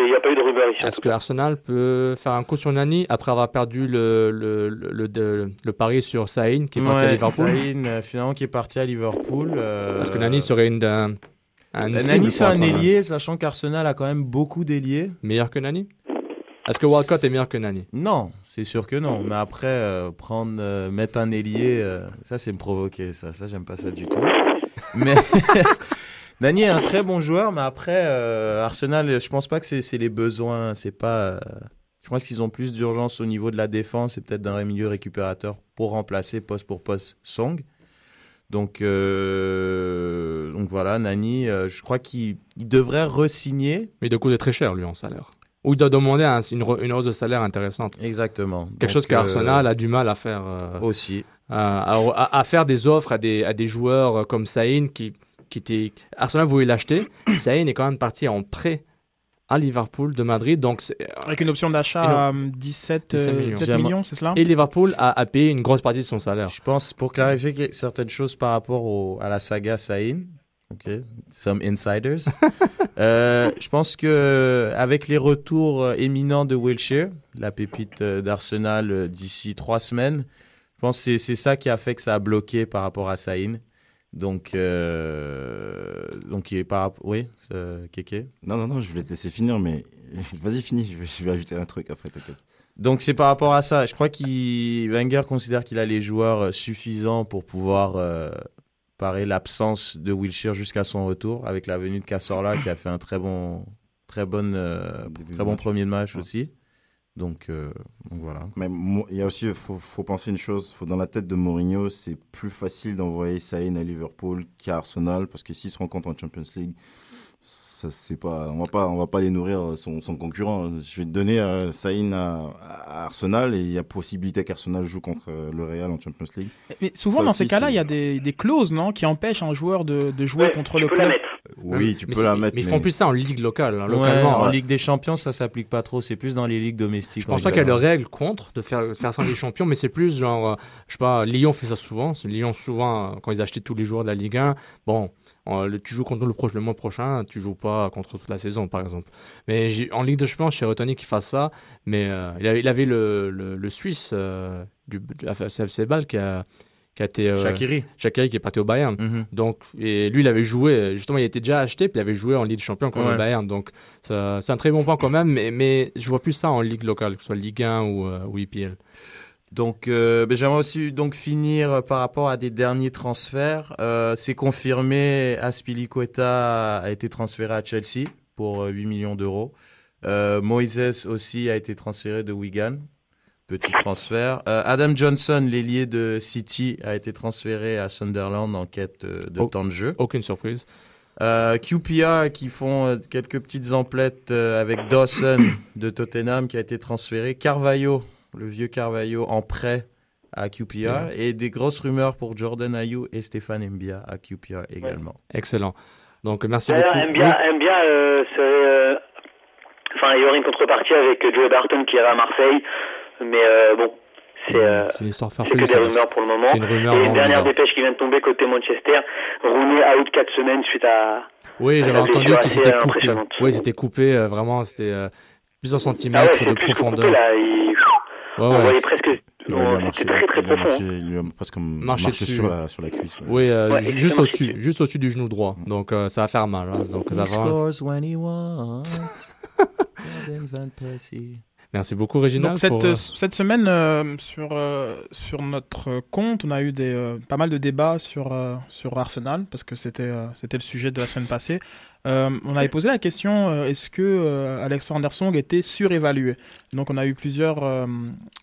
Est-ce que. Arsenal peut faire un coup sur Nani après avoir perdu le, le, le, le, le- pari sur Saïn qui est parti à Liverpool Saïn, euh, finalement qui est parti à Liverpool. euh, Est-ce que Nani serait une, un, un Nani c'est un ailier, sachant qu'Arsenal a quand même beaucoup d'ailiers. Meilleur que Nani? Est-ce que Walcott est meilleur que Nani? Non, c'est sûr que non. Mais après, euh, prendre, euh, mettre un ailier, euh, ça c'est me provoquer. Ça, ça j'aime pas ça du tout. Mais Nani est un très bon joueur, mais après euh, Arsenal, je pense pas que c'est les besoins. C'est pas. euh, je pense qu'ils ont plus d'urgence au niveau de la défense et peut-être d'un milieu récupérateur pour remplacer poste pour poste Song. Donc, euh, donc voilà, Nani, je crois qu'il il devrait re-signer. Mais de coup, il est très cher lui en salaire. Ou il doit demander un- une, hausse de salaire intéressante. Exactement. Quelque Donc, chose qu'Arsenal a du mal à faire. aussi. à, à- à faire des offres à des, à des joueurs comme Saïn qui, qui était. Arsenal voulait l'acheter. Saïn est quand même parti en prêt à Liverpool de Madrid. Donc, c'est- Avec une option d'achat à euh, 17, 17 euh, millions. 17 J'aimerais- millions, c'est cela? Et Liverpool a, a payé une grosse partie de son salaire. Je pense, pour clarifier certaines choses par rapport au- à la saga Saïn, Ok, some insiders. Euh, je pense que avec les retours euh, éminents de Wilshire, la pépite euh, d'Arsenal euh, d'ici trois semaines, je pense que c'est- c'est ça qui a fait que ça a bloqué par rapport à Saïn. Donc, euh, donc il est par rapport- oui, euh, Kéké. Non, non, non, je voulais te laisser finir, mais vas-y, finis, je vais, je vais ajouter un truc après, t'inquiète. Donc c'est par rapport à ça. Je crois qu'il Wenger considère qu'il a les joueurs euh, suffisants pour pouvoir euh, parer l'absence de Wilshire jusqu'à son retour avec la venue de Cazorla qui a fait un très bon très bonne euh, très bon match. premier match Ouais. aussi. Donc, euh, donc voilà. Mais mo- il y a aussi, faut, faut penser une chose, faut dans la tête de Mourinho, c'est plus facile d'envoyer Saïn à Liverpool qu'à Arsenal, parce que s'ils se rencontrent en Champions League, ça c'est pas, on va pas, on va pas les nourrir son, son concurrent. Je vais te donner euh, Saïn à, à Arsenal et il y a possibilité qu'Arsenal joue contre euh, le Real en Champions League. Mais souvent, Ça dans aussi, ces cas-là, il y a des, des clauses non, qui empêchent un joueur de, de jouer Ouais, contre le la club. mettre. Oui, tu mais peux la mettre. Mais ils font plus ça en ligue locale. hein, Ouais, en. Ligue des Champions, ça s'applique pas trop. C'est plus dans les ligues domestiques. Je pense en pas qu'il y a de règles contre de faire, de faire ça en Ligue des Champions, mais c'est plus genre, euh, je sais pas, Lyon fait ça souvent. Lyon, souvent, euh, quand ils achetaient tous les joueurs de la Ligue 1, bon, euh, le- tu joues contre le, proche, le mois prochain, tu joues pas contre toute la saison, par exemple. Mais j'ai- en Ligue des Champions, chez Retoni qui fasse ça, mais euh, il, avait, il avait le, le, le Suisse euh, du, du CFC Bâle qui a, qui a été. euh, Shaqiri. Shaqiri qui est parti au Bayern. Mhm. Donc, et lui, il avait joué, justement, il était déjà acheté, puis il avait joué en Ligue des Champions contre Ouais. le Bayern. Donc, c'est un très bon point quand même, mais, mais je vois plus ça en Ligue locale, que ce soit Ligue 1 ou, euh, ou IPL. Donc, euh, ben, j'aimerais aussi donc finir euh, par rapport à des derniers transferts. Euh, c'est confirmé, Aspilicueta a été transféré à Chelsea pour euh, 8 millions d'euros. Euh, Moises aussi a été transféré de Wigan. Petit transfert. Euh, Adam Johnson, l'ailier de City, a été transféré à Sunderland en quête euh, de temps de jeu. Aucune surprise. Euh, QPR qui font euh, quelques petites emplettes euh, avec Dawson de Tottenham qui a été transféré. Carvalho, le vieux Carvalho en prêt à QPR. Et des grosses rumeurs pour Jordan Ayou et Stéphane Mbia à QPR également. Excellent. Donc, merci beaucoup. aime bien, aime bien, euh, c'est, euh, enfin, il y aurait une contrepartie avec Joe Barton qui ira à Marseille, mais euh, bon, c'est, euh, C'est une histoire c'est farfelue. que des rumeurs pour le moment. C'est une rumeur Et une dernière bizarre. dépêche qui vient de tomber côté Manchester, Rooney out 4 semaines suite à. Oui, j'avais entendu qu'il s'était coupé. Oui, c'était coupé, euh, vraiment, c'était euh, plusieurs Ah ouais, centimètres c'était de profondeur. coupé, là, il- Ouais, on ouais, voyait presque. Il lui a on- marché- C'était très très il lui a profond. marché- il lui a presque Marché marché dessus. sur la, sur la cuisse. ouais. Oui, euh, juste au-dessus, juste au-dessus du genou droit. Donc euh, ça va faire mal. hein. Donc, ça He va... Merci beaucoup. Donc cette, pour, euh, cette semaine euh, sur, euh, sur notre compte, on a eu des, euh, pas mal de débats sur, euh, sur Arsenal parce que c'était euh, c'était le sujet de la semaine passée. Euh, on avait posé la question euh, est-ce que euh, Alexander Song était surévalué? Donc on a eu plusieurs, euh,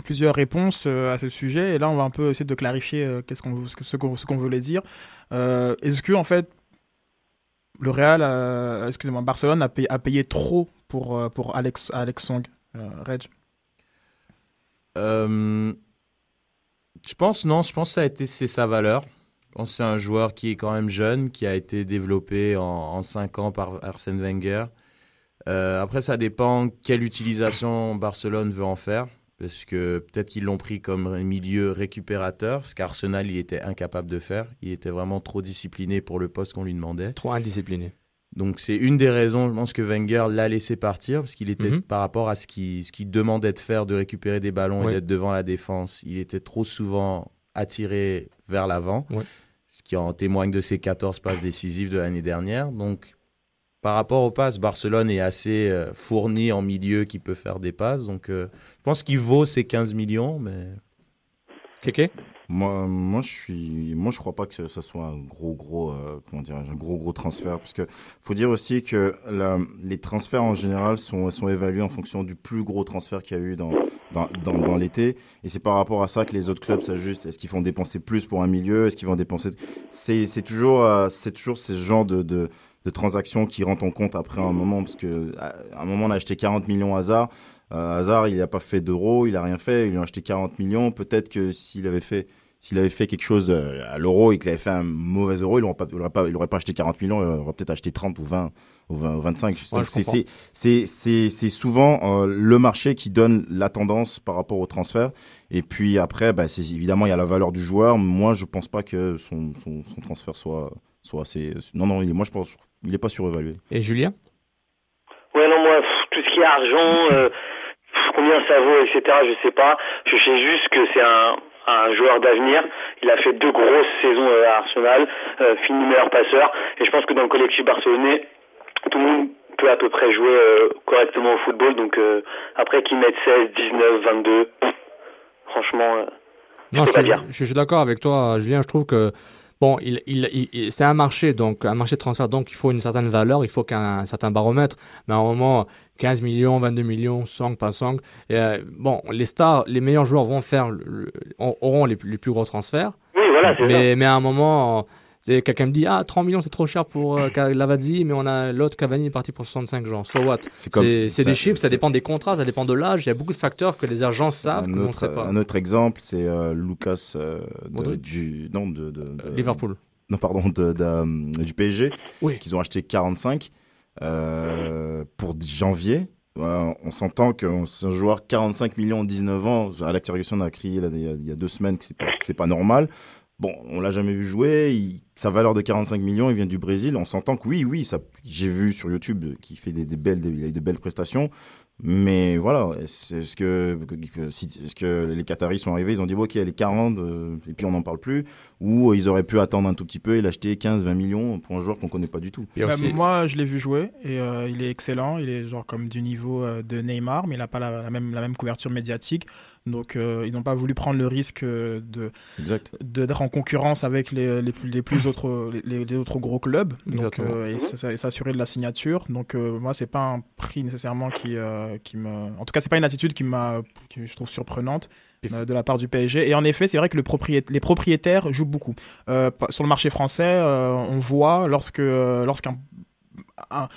plusieurs réponses euh, à ce sujet et là on va un peu essayer de clarifier euh, qu'est-ce qu'on ce qu'on ce qu'on voulait dire. Euh, est-ce que en fait le Real, euh, excusez-moi, Barcelone a payé, a payé trop pour, euh, pour Alex, Alex Song euh, Reg Euh, je pense non, je pense que ça a été c'est sa valeur. Je pense que c'est un joueur qui est quand même jeune, qui a été développé en, en 5 ans par Arsène Wenger. Euh, après, ça dépend quelle utilisation Barcelone veut en faire. Parce que peut-être qu'ils l'ont pris comme un milieu récupérateur, ce qu'Arsenal il était incapable de faire. Il était vraiment trop discipliné pour le poste qu'on lui demandait. Trop indiscipliné. Donc c'est une des raisons, je pense que Wenger l'a laissé partir, parce qu'il était Mhm. par rapport à ce qu'il ce demandait de faire, de récupérer des ballons Ouais. et d'être devant la défense, il était trop souvent attiré vers l'avant, Ouais. ce qui en témoigne de ses 14 passes décisives de l'année dernière. Donc par rapport aux passes, Barcelone est assez euh, fourni en milieu qui peut faire des passes. Donc euh, je pense qu'il vaut ses 15 millions, mais Kéké? Moi, moi, je suis, moi, je crois pas que ce soit un gros, gros, euh, comment un gros, gros transfert, parce que faut dire aussi que la- les transferts en général sont, sont évalués en fonction du plus gros transfert qu'il y a eu dans, dans, dans, l'été, et c'est par rapport à ça que les autres clubs s'ajustent. Est-ce qu'ils vont dépenser plus pour un milieu? Est-ce qu'ils vont dépenser? C'est, c'est toujours, euh, c'est toujours ce genre de, de, de transactions qui rentrent en compte après un moment, parce que à un moment on a acheté 40 millions hasard. Euh, Hazard, il n'a pas fait d'euros, il a rien fait, ils lui ont acheté 40 millions. Peut-être que s'il avait fait, s'il avait fait quelque chose euh, à l'euro et qu'il avait fait un mauvais euro, il n'aurait pas, il aurait pas, il aurait pas acheté 40 millions, il aurait peut-être acheté 30 ou 20 ou 20, ou 25. je Donc, c'est, comprends. c'est, c'est, c'est, c'est souvent euh, le marché qui donne la tendance par rapport au transfert. Et puis après, bah, c'est, évidemment, il y a la valeur du joueur. Moi, je pense pas que son, son, son transfert soit, soit assez. Non, non, il est, moi je pense, il est pas surévalué. Et Julien? Ouais, non, moi, tout ce qui est argent, euh, combien ça vaut, etc., je sais pas. Je sais juste que c'est un, un joueur d'avenir. Il a fait deux grosses saisons euh, à Arsenal, euh, fini meilleur passeur. Et je pense que dans le collectif barcelonais, tout le monde peut à peu près jouer euh, correctement au football. Donc euh, après qu'ils mettent 16, 19, 22, pff, franchement, euh, Non, je, dire. je suis d'accord avec toi, Julien. Je trouve que bon, il, il, c'est un marché, donc un marché de transfert, donc il faut une certaine valeur, il faut qu'un un certain baromètre. Mais à un moment, 15 millions, 22 millions, 100, pas 100. Et, euh, bon, les stars, les meilleurs joueurs vont faire, le- auront les, plus- les plus gros transferts. oui, voilà, ça. Mais, mais à un moment, quelqu'un me dit Ah, 30 millions, c'est trop cher pour euh, Lavazzi, mais on a l'autre Cavani est parti pour 65 genre. So what? C'est des chiffres, ça dépend des contrats, ça dépend de l'âge. Il y a beaucoup de facteurs que les agents savent, que on autre, sait pas. un autre exemple, c'est euh, Lucas euh, de- du non de, de- de- Euh, Liverpool. non pardon du PSG Oui. qu'ils ont acheté 45 euh, pour janvier. Euh, on s'entend que c'est un joueur 45 millions 19 ans. Alex Ferguson a crié là, il, y a, deux semaines que c'est pas, que pas normal. Bon, on l'a jamais vu jouer. Sa valeur de 45 millions, il vient du Brésil. On s'entend que oui, oui, ça, j'ai vu sur YouTube qu'il fait des, belles, de belles prestations. Mais voilà, est-ce est-ce que, les Qataris sont arrivés, ils ont dit ok, elle est 40, euh, et puis on n'en parle plus, ou ils auraient pu attendre un tout petit peu et l'acheter 15-20 millions pour un joueur qu'on connaît pas du tout. Bah, aussi- moi, je l'ai vu jouer et euh, il est excellent. Il est genre comme du niveau euh, de Neymar, mais il n'a pas la, la même, la même couverture médiatique. Donc, euh, ils n'ont pas voulu prendre le risque euh, de d'être en concurrence avec les, les, plus, les plus autres les, les autres gros clubs donc, euh, et s'assurer de la signature donc euh, moi c'est pas un prix nécessairement qui euh, qui me en tout cas c'est pas une attitude qui m'a qui je trouve surprenante euh, de la part du PSG et en effet c'est vrai que les propriétaires jouent beaucoup. Euh, sur le marché français euh, on voit lorsque euh, lorsqu'un un,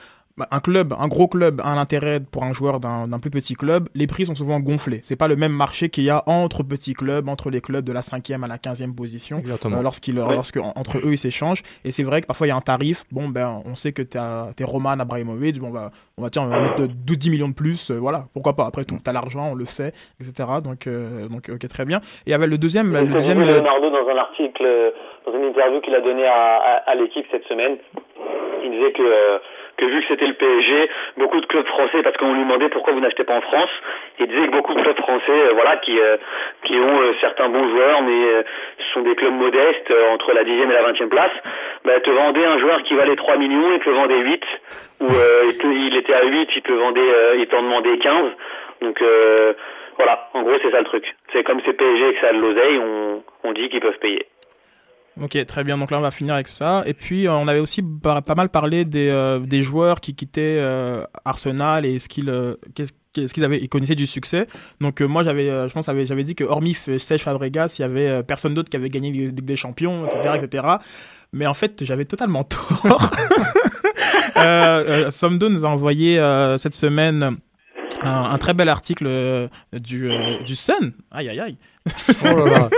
un club, un gros club a un intérêt pour un joueur d'un d'un plus petit club, les prix sont souvent gonflés. C'est pas le même marché qu'il y a entre petits clubs, entre les clubs de la 5e à la 15e position. Exactement. Euh, lorsqu'ils, Ouais. lorsque en- entre eux ils s'échangent et c'est vrai que parfois il y a un tarif bon ben on sait que t'as- t'es Roman Abramovich bon bah on va tiens on va mettre 12 millions de plus euh, voilà pourquoi pas? Après tout t'as l'argent on le sait etc donc euh, donc ok très bien et il y avait le deuxième le deuxième Leonardo dans un article, dans une interview qu'il a donné à, à, à l'équipe cette semaine. Il disait que, euh, que vu que c'était le PSG, beaucoup de clubs français, parce qu'on lui demandait pourquoi vous n'achetez pas en France, il disait que beaucoup de clubs français, euh, voilà, qui, euh, qui ont euh, certains bons joueurs, mais euh, ce sont des clubs modestes, euh, entre la 10e et la 20e place, bah, te vendaient un joueur qui valait 3 millions et te le vendait 8, ou il, était à 8, il te le vendait, il t'en demandait 15. Donc voilà, en gros c'est ça le truc. C'est comme c'est PSG et que ça a de l'oseille, on, on dit qu'ils peuvent payer. Ok, très bien. Donc là, on va finir avec ça. Et puis, euh, on avait aussi pas, mal parlé des, euh, des joueurs qui quittaient euh, Arsenal et ce qu'ils euh, qu'est-ce qu'ils avaient ils connaissaient du succès. Donc moi, j'avais, je pense, j'avais dit que hormis Serge Fabregas, il y avait personne d'autre qui avait gagné Ligue des Champions, etc., etc. Mais en fait, j'avais totalement tort. euh, Somdo nous a envoyé cette semaine un, très bel article du, du Sun. Aïe, aïe, aïe. Oh là là.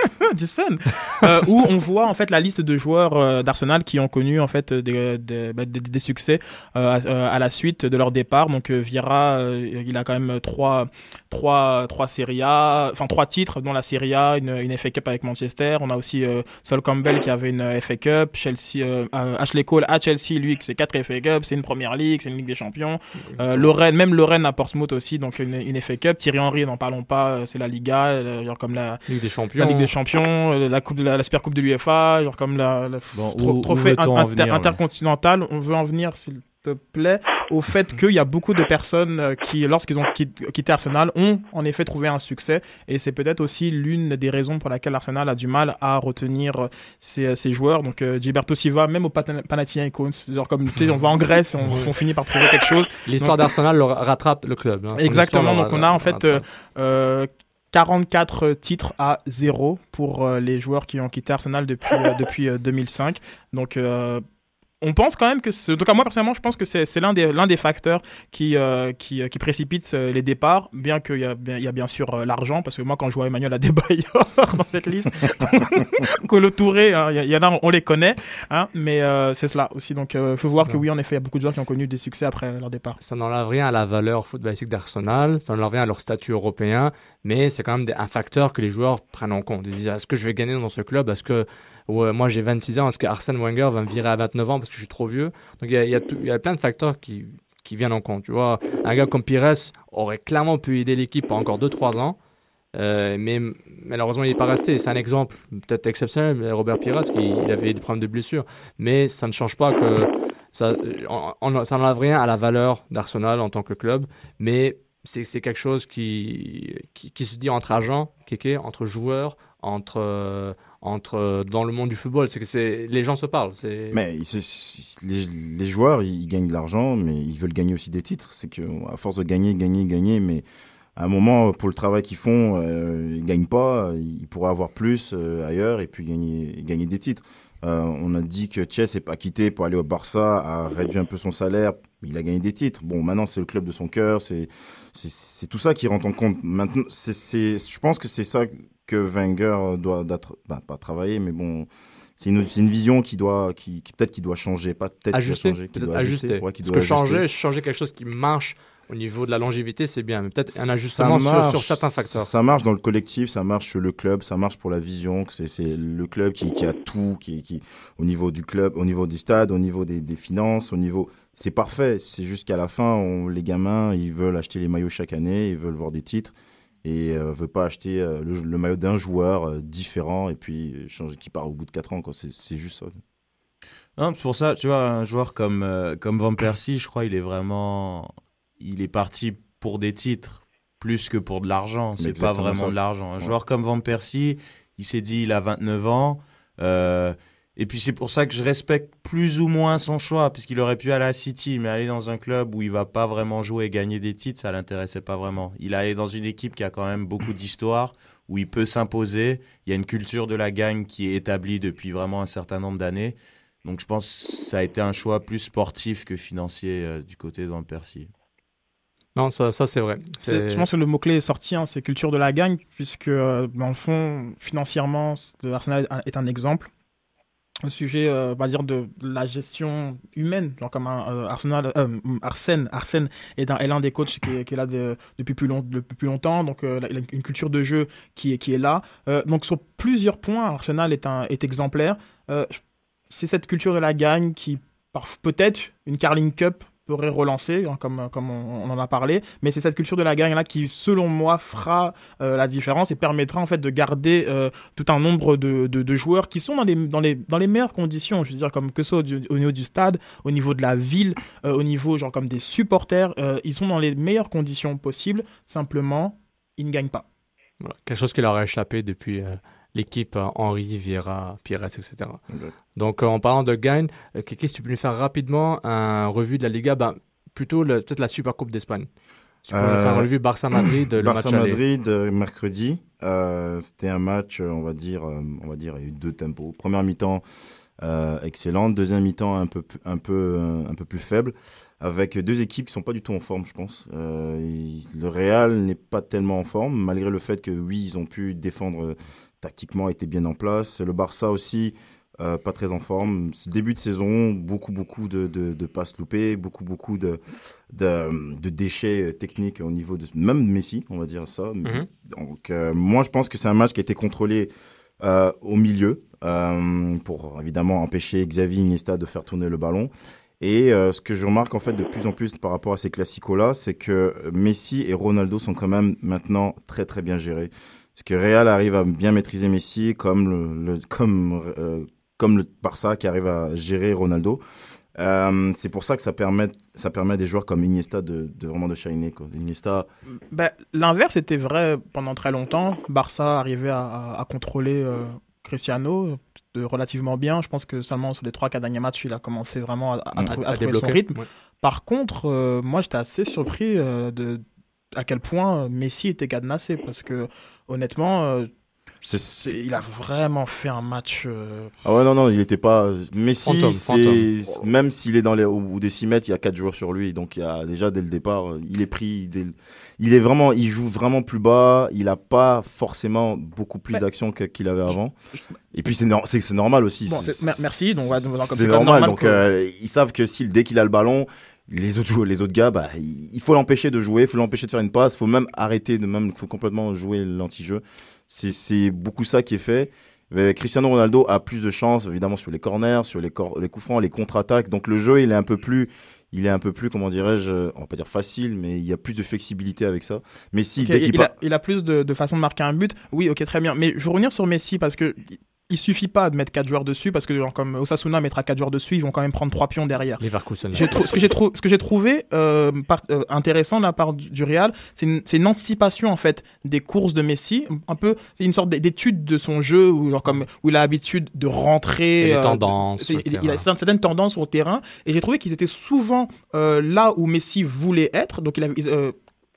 euh, où on voit en fait la liste de joueurs euh, d'Arsenal qui ont connu en fait des, des, bah, des- des succès euh, à, à la suite de leur départ. Donc Vieira, il a quand même trois trois trois Serie A, enfin trois titres dont la Serie A, une, une FA Cup avec Manchester. On a aussi Sol Campbell qui avait une FA Cup, Chelsea, Ashley Cole à Chelsea, lui c'est quatre FA Cup, c'est une Première Ligue, c'est une Ligue des Champions. Lorraine, même Lorraine à Portsmouth aussi, donc une, une FA Cup. Thierry Henry, n'en parlons pas, c'est la Liga, genre comme la Ligue des Champions. la Ligue des Champions, euh, la coupe de la, la Super Coupe de l'UEFA, genre comme la, la Bon, tro- où- où trophée veut-on en inter- venir, là intercontinental. On veut en venir, s'il te plaît, au fait qu'il y a beaucoup de personnes euh, qui, lorsqu'ils ont quitté, Arsenal, ont en effet trouvé un succès. Et c'est peut-être aussi l'une des raisons pour laquelle Arsenal a du mal à retenir euh, ses, ses joueurs. Donc, euh, Gilberto Silva, même au Panathinaikos, genre comme tu sais, on va en Grèce et on, on finit par trouver quelque chose. L'histoire d'Arsenal rattrape le club. hein. Exactement, donc on a en fait euh, euh, 44 titres à zéro pour euh, les joueurs qui ont quitté Arsenal depuis, euh, depuis euh, 2005. Donc euh, on pense quand même que, c'est- en tout cas moi personnellement, je pense que c'est l'un des, l'un des facteurs qui, euh, qui, euh, qui précipite euh, les départs, bien qu'il y a bien, il y a bien sûr euh, l'argent, parce que moi quand je vois Emmanuel Adebayor dans cette liste, Colo Touré, hein, il y, y en a, on les connaît, hein, mais euh, c'est cela aussi. Donc il faut voir que oui, en effet, il y a beaucoup de joueurs qui ont connu des succès après leur départ. Ça n'enlève rien à la valeur footballistique d'Arsenal, ça n'enlève rien à leur statut européen, mais c'est quand même un facteur que les joueurs prennent en compte. Ils disent est-ce que je vais gagner dans ce club? Est-ce que ou euh, moi j'ai 26 ans, est-ce que Arsène Wenger va me virer à 29 ans parce que je suis trop vieux? Donc il y a, plein de facteurs qui, viennent en compte. Tu vois, un gars comme Pires aurait clairement pu aider l'équipe pour encore 2-3 ans. Euh, mais malheureusement, il n'est pas resté. C'est un exemple peut-être exceptionnel, Robert Pires, qui il avait des problèmes de blessure. Mais ça ne change pas que ça, n'enlève rien à la valeur d'Arsenal en tant que club. Mais c'est quelque chose qui, se dit entre agents, entre joueurs, entre, euh, entre dans le monde du football. C'est que c'est les gens se parlent. Mais les, joueurs, ils gagnent de l'argent, mais ils veulent gagner aussi des titres. C'est que à force de gagner, gagner, gagner, mais à un moment, pour le travail qu'ils font, euh, ils gagnent pas. Ils pourraient avoir plus euh, ailleurs et puis gagner, des titres. Euh, on a dit que Chess n'est pas quitté pour aller au Barça, a réduit un peu son salaire, il a gagné des titres. Bon, maintenant c'est le club de son cœur, c'est tout ça qui rentre en compte. Maintenant, c'est- je pense que c'est ça que Wenger doit bah, pas travailler, mais bon, c'est une, vision qui doit, qui, qui- peut-être qui doit changer, pas peut-être qui doit ajuster, changer, qui doit ajuster. ouais, qui Parce doit que changer, ajuster. changer quelque chose qui marche au niveau de la longévité, c'est bien. Mais peut-être un ajustement sur, marche, sur certains facteurs. Ça marche dans le collectif, ça marche sur le club, ça marche pour la vision. C'est c'est le club qui, qui a tout, qui, qui au niveau du club, au niveau du stade, au niveau des, des finances, au niveau. C'est parfait. C'est juste qu'à la fin, on- les gamins, ils veulent acheter les maillots chaque année, ils veulent voir des titres et euh, veulent pas acheter euh, le, le maillot d'un joueur euh, différent et puis changer qui part au bout de 4 ans. C'est juste ça. Non, c'est pour ça, tu vois, un joueur comme, euh, comme Van Persie, je crois, il est vraiment. Il est parti pour des titres plus que pour de l'argent. C'est pas vraiment ça. de l'argent. Un Ouais. joueur comme Van Persie, il s'est dit, il a 29 ans. euh, et puis c'est pour ça que je respecte plus ou moins son choix, puisqu'il aurait pu aller à City, mais aller dans un club où il va pas vraiment jouer et gagner des titres, ça l'intéressait pas vraiment. Il est allé dans une équipe qui a quand même beaucoup d'histoire, où il peut s'imposer. Il y a une culture de la gagne qui est établie depuis vraiment un certain nombre d'années. Donc je pense que ça a été un choix plus sportif que financier euh, du côté de Persie. Non, ça, ça c'est vrai. Je pense que le mot-clé est sorti, hein, c'est culture de la gagne, puisque euh, dans le fond, financièrement, Arsenal est un exemple. Au sujet, euh, on va dire, de la gestion humaine, genre comme un euh, Arsenal, euh, Arsène, Arsène est, un- est l'un des coachs qui est, là de- depuis, plus longtemps, donc il a une culture de jeu qui est, qui est là. Donc sur plusieurs points, Arsenal est, un, est exemplaire. C'est cette culture de la gagne qui, peut-être, une Carling Cup pourrait relancer, hein, comme, comme on, en a parlé, mais c'est cette culture de la gagne là qui, selon moi, fera euh, la différence et permettra en fait de garder euh, tout un nombre de, de, joueurs qui sont dans les, dans, les, dans les meilleures conditions, je veux dire, comme que ce soit au niveau du stade, au niveau de la ville, euh, au niveau genre comme des supporters, ils sont dans les meilleures conditions possibles, simplement, ils ne gagnent pas. Voilà, quelque chose qui leur a échappé depuis l'équipe euh, Henri, Vieira, Pires, etc. Donc, euh, en parlant de gagne, euh, Kiki, si tu peux nous faire rapidement un revue de la Liga, ben, plutôt peut-être la Super Coupe d'Espagne. Tu peux nous faire un revue Barça-Madrid, le match aller. Barça-Madrid, mercredi. Euh, C'était un match, on va dire, on va dire, il y a eu deux tempos. Première mi-temps euh, excellente, deuxième mi-temps un peu, un peu, un peu plus faible, avec deux équipes qui sont pas du tout en forme, je pense. Euh, il- le Real n'est pas tellement en forme, malgré le fait que oui, ils ont pu défendre tactiquement, étaient bien en place. Le Barça aussi. euh, pas très en forme. Ce Début de saison, beaucoup, beaucoup de, de, de passes loupées, beaucoup, beaucoup de, de, de déchets techniques au niveau de même de Messi, on va dire ça. Mhm. Donc, euh, moi, je pense que c'est un match qui a été contrôlé euh, au milieu euh, pour évidemment empêcher Xavi Iniesta de faire tourner le ballon. Et euh, ce que je remarque en fait de plus en plus par rapport à ces classicos-là, c'est que Messi et Ronaldo sont quand même maintenant très très bien gérés. Parce que Real arrive à bien maîtriser Messi comme le, le- comme euh, comme le Barça qui arrive à gérer Ronaldo. Euh, c'est pour ça que ça permet ça permet à des joueurs comme Iniesta de, de vraiment de shiner quoi. Iniesta Ben, L'inverse était vrai pendant très longtemps. Barça arrivait à, à- à contrôler euh, Cristiano de relativement bien. Je pense que seulement sur les 3-4 derniers matchs, il a commencé vraiment à, à Mm. trouver, À- à à trouver son rythme. ouais. Par contre, euh, moi j'étais assez surpris euh, de à quel point euh, Messi était cadenassé parce que honnêtement, euh, il a vraiment fait un match. euh, Ah ouais, non, non, il était pas. Messi, Fantôme, c'est. fantôme. Même s'il est dans les, au bout des 6 mètres, il y a 4 joueurs sur lui. Donc, il y a déjà dès le départ, il est pris. dès Il est vraiment. Il joue vraiment plus bas. Il a pas forcément beaucoup plus Ouais. d'action qu'il avait avant. Et puis, c'est nor- c'est c'est normal aussi. Bon, merci. Donc, ouais, c'est normal. Donc, euh, ils savent que si, dès qu'il a le ballon, les autres, joueurs- les autres gars, bah, il il faut l'empêcher de jouer, il faut l'empêcher de faire une passe, il faut même arrêter de même, il faut complètement jouer l'anti-jeu. C'est c'est beaucoup ça qui est fait. Mais Cristiano Ronaldo a plus de chance, évidemment, sur les corners, sur les, cor- les coups francs, les contre-attaques. Donc le jeu, il est un peu plus, il est un peu plus, comment dirais-je, euh, on va pas dire facile, mais il y a plus de flexibilité avec ça. Messi, dès il, qu'il il part- a, il a plus de, de façons de marquer un but. Oui, ok, très bien. Mais je veux revenir sur Messi parce que il suffit pas de mettre quatre joueurs dessus parce que genre, comme Osasuna mettra quatre joueurs dessus, ils vont quand même prendre trois pions derrière. Ce que j'ai trou- trouvé euh, par- euh, intéressant de la part du, du Real, c'est une, anticipation en fait des courses de Messi, un peu c'est une sorte d'étude de son jeu où genre comme où il a l'habitude de rentrer. Et les euh, tendances il, il a certaines tendances le terrain et j'ai trouvé qu'ils étaient souvent là où Messi voulait être. Donc il avait,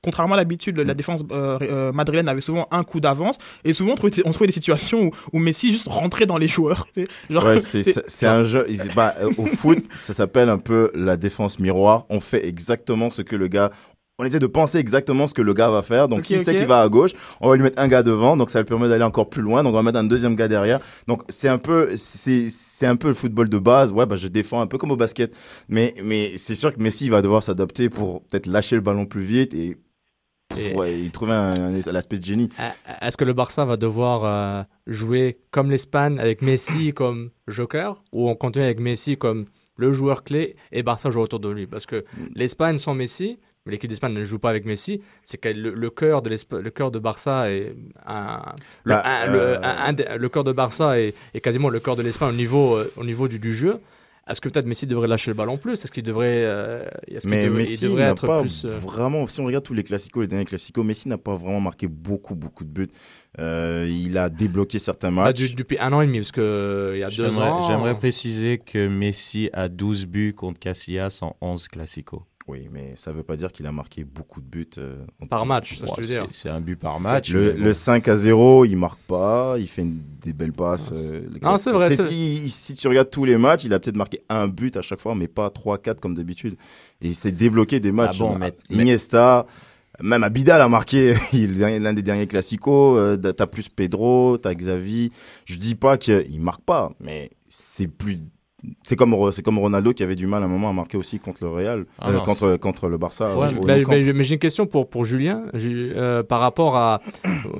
Contrairement à l'habitude, la défense euh, euh, madrilène avait souvent un coup d'avance et souvent on trouvait, on trouvait des situations où, où Messi juste rentrait dans les joueurs. Ouais, c'est- un jeu. ils- bah, euh, au foot, ça s'appelle un peu la défense miroir. On fait exactement ce que le gars. On essaie de penser exactement ce que le gars va faire. Donc, s'il sait ok. qu'il va à gauche, on va lui mettre un gars devant. Donc, ça lui permet d'aller encore plus loin. Donc, on va mettre un deuxième gars derrière. Donc, c'est un peu, c'est un peu le football de base. Ouais, bah, je défends un peu comme au basket. Mais, mais c'est sûr que Messi va devoir s'adapter pour peut-être lâcher le ballon plus vite et, Et- ouais, il trouver un, un- l'aspect de génie. Euh, Est-ce que le Barça va devoir euh, jouer comme l'Espagne avec Messi comme joker ou on continue avec Messi comme le joueur clé et Barça joue autour de lui? Parce que l'Espagne sans Messi, mais l'équipe d'Espagne ne joue pas avec Messi, c'est que le, le cœur de le cœur de Barça est un, le, Bah, un- euh, le, un- cœur de Barça est, est quasiment le cœur de l'Espagne au niveau euh, au niveau du, du jeu. Est-ce que peut-être Messi devrait lâcher le ballon plus? Est-ce qu'il devrait, euh, est-ce qu'il Mais devrait- Messi il devrait n'a être pas plus euh, vraiment. Si on regarde tous les classicos, les derniers classicos, Messi n'a pas vraiment marqué beaucoup, beaucoup de buts. Euh, il a débloqué certains bah, matchs. du- depuis un an et demi Parce que euh, il y a deux ans. j'aimerais préciser que Messi a 12 buts contre Casillas en 11 classicos. Oui, mais ça veut pas dire qu'il a marqué beaucoup de buts. euh, en Par tout. match, ça Ouais, je veux dire. c'est- un but par match. Le, le bon. 5 à 0, il marque pas, il fait une- des belles passes. euh, c'est vrai, Si, si tu regardes tous les matchs, il a peut-être marqué un but à chaque fois, mais pas 3-4 comme d'habitude. Et il s'est débloqué des matchs. Ah bon, mais- Iniesta, même Abidal a marqué il est l'un des derniers classicos. euh, T'as plus Pedro, t'as Xavi. Je dis pas qu'il marque pas, mais c'est plus. C'est comme, c'est comme Ronaldo qui avait du mal à un moment à marquer aussi contre le Real, Ah euh, non, contre, contre le Barça. Ouais, mais- mais j'ai une question pour, pour Julien Ju- euh, par rapport à.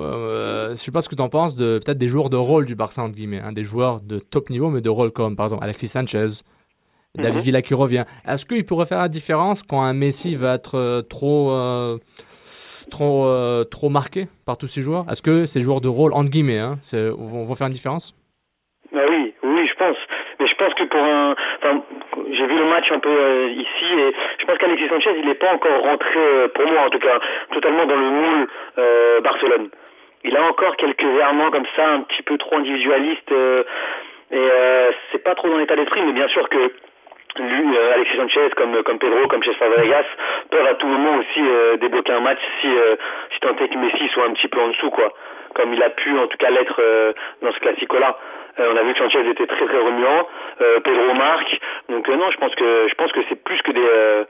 Euh, je sais pas ce que tu en penses de peut-être des joueurs de rôle du Barça, entre guillemets. hein, des joueurs de top niveau, mais de rôle comme par exemple Alexis Sanchez, David Mhm. Villa qui revient. Est-ce qu'il pourrait faire la différence quand un Messi va être euh, trop. euh, Trop, euh, trop marqué par tous ces joueurs? Est-ce que ces joueurs de rôle, entre guillemets, hein, vont faire une différence? Ah oui, oui, je pense. Mais je pense que pour un, j'ai vu le match un peu euh, ici et je pense qu'Alexis Sanchez, il n'est pas encore rentré, euh, pour moi en tout cas, totalement dans le moule euh, Barcelone. Il a encore quelques errements comme ça, un petit peu trop individualiste euh, et c'est pas trop dans l'état d'esprit. Mais bien sûr que lui, euh, Alexis Sanchez, comme comme Pedro, comme Chez Fabregas, peuvent à tout moment aussi euh, débloquer un match si euh, si tant est que Messi soit un petit peu en dessous, quoi. Comme il a pu en tout cas l'être euh, dans ce classico-là. Euh, on a vu que Sanchez était très très remuant, euh, Pedro marque. Donc euh, non, je pense que je pense que c'est plus que des euh,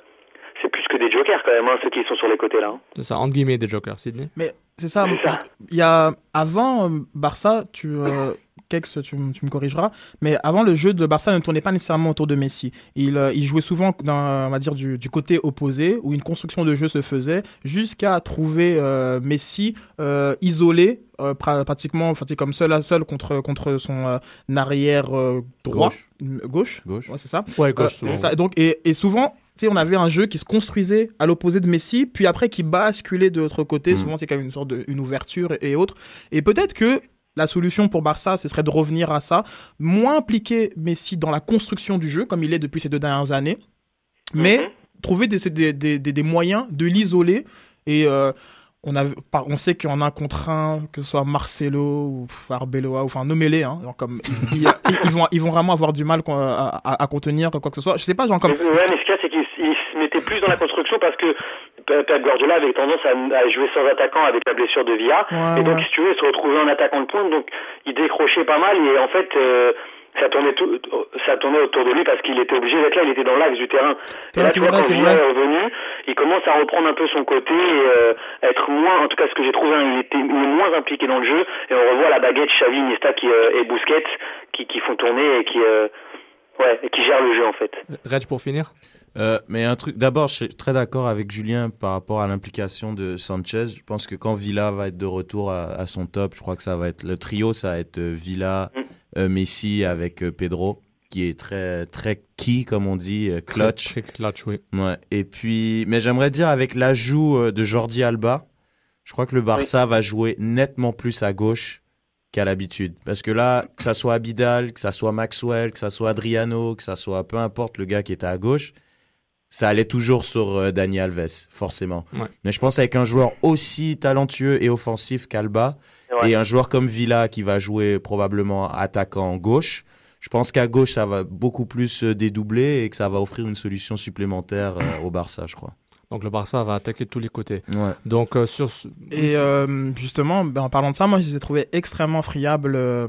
c'est plus que des jokers quand même, hein, ceux qui sont sur les côtés là. hein. C'est ça, entre guillemets, des jokers, Sydney Mais c'est ça. C'est ça. Il y a avant Barça, tu euh, Kex, tu, tu me corrigeras, mais avant le jeu de Barça ne tournait pas nécessairement autour de Messi. Il, euh, il jouait souvent dans, on va dire du, du côté opposé où une construction de jeu se faisait jusqu'à trouver euh, Messi euh, isolé. euh, pra- pratiquement enfin, comme seul à seul contre contre son euh, arrière euh, droit Gauche. Gauche? Gauche. ouais c'est ça Ouais, euh, gauche, souvent. c'est ça. Et donc, et, et souvent, tu sais, on avait un jeu qui se construisait à l'opposé de Messi, puis après qui basculait de l'autre côté. Mm. Souvent, c'est quand même une sorte de une ouverture et, et autres. Et peut-être que la solution pour Barça, ce serait de revenir à ça, moins impliquer Messi dans la construction du jeu, comme il est depuis ces deux dernières années, mais Mhm. trouver des, des, des, des- moyens de l'isoler. Et euh, on, a, on sait qu'il y en a un contre un, que ce soit Marcelo ou Arbeloa, ou enfin nommez-les, hein, comme, ils, ils- ils vont, ils vont vraiment avoir du mal à, à- à contenir quoi que ce soit. Je sais pas, genre comme. Ouais, mais ce qu'il y a, c'est qu'il s- il se mettait plus dans la construction parce que Pep Guardiola avait tendance à, à jouer sans attaquant avec la blessure de Villa. Ouais, et donc, ouais. si tu veux, il se retrouvait en attaquant de pointe, donc il décrochait pas mal et en fait, euh, ça tournait tout, ça tournait autour de lui parce qu'il était obligé d'être là, il était dans l'axe du terrain. Et là, c'est tu vois, quand c'est Villa vrai. est revenu, il commence à reprendre un peu son côté et euh, être moins, en tout cas ce que j'ai trouvé, hein, il était moins impliqué dans le jeu et on revoit la baguette Xavi, Iniesta qui, euh, et Busquets qui, qui font tourner et qui, euh, ouais, et qui gèrent le jeu en fait. Reg, pour finir Euh, mais un truc, d'abord, je suis très d'accord avec Julien par rapport à l'implication de Sanchez. Je pense que quand Villa va être de retour à, à son top, je crois que ça va être le trio, ça va être euh, Villa, Mm. euh, Messi avec euh, Pedro, qui est très très key comme on dit, euh, clutch. Très, très clutch, oui. Ouais. Et puis, mais j'aimerais dire avec l'ajout de Jordi Alba, je crois que le Barça va jouer nettement plus à gauche qu'à l'habitude. Parce que là, que ça soit Abidal, que ça soit Maxwell, que ça soit Adriano, que ça soit peu importe le gars qui était à gauche, ça allait toujours sur euh, Dani Alves, forcément. Ouais. Mais je pense avec un joueur aussi talentueux et offensif qu'Alba, Ouais. et un joueur comme Villa qui va jouer probablement attaquant gauche, je pense qu'à gauche, ça va beaucoup plus euh, dédoubler et que ça va offrir une solution supplémentaire euh, au Barça, je crois. Donc le Barça va attaquer de tous les côtés. Ouais. Donc euh, sur ce- Et euh, justement, ben, en parlant de ça, moi, je les ai trouvés extrêmement friables euh,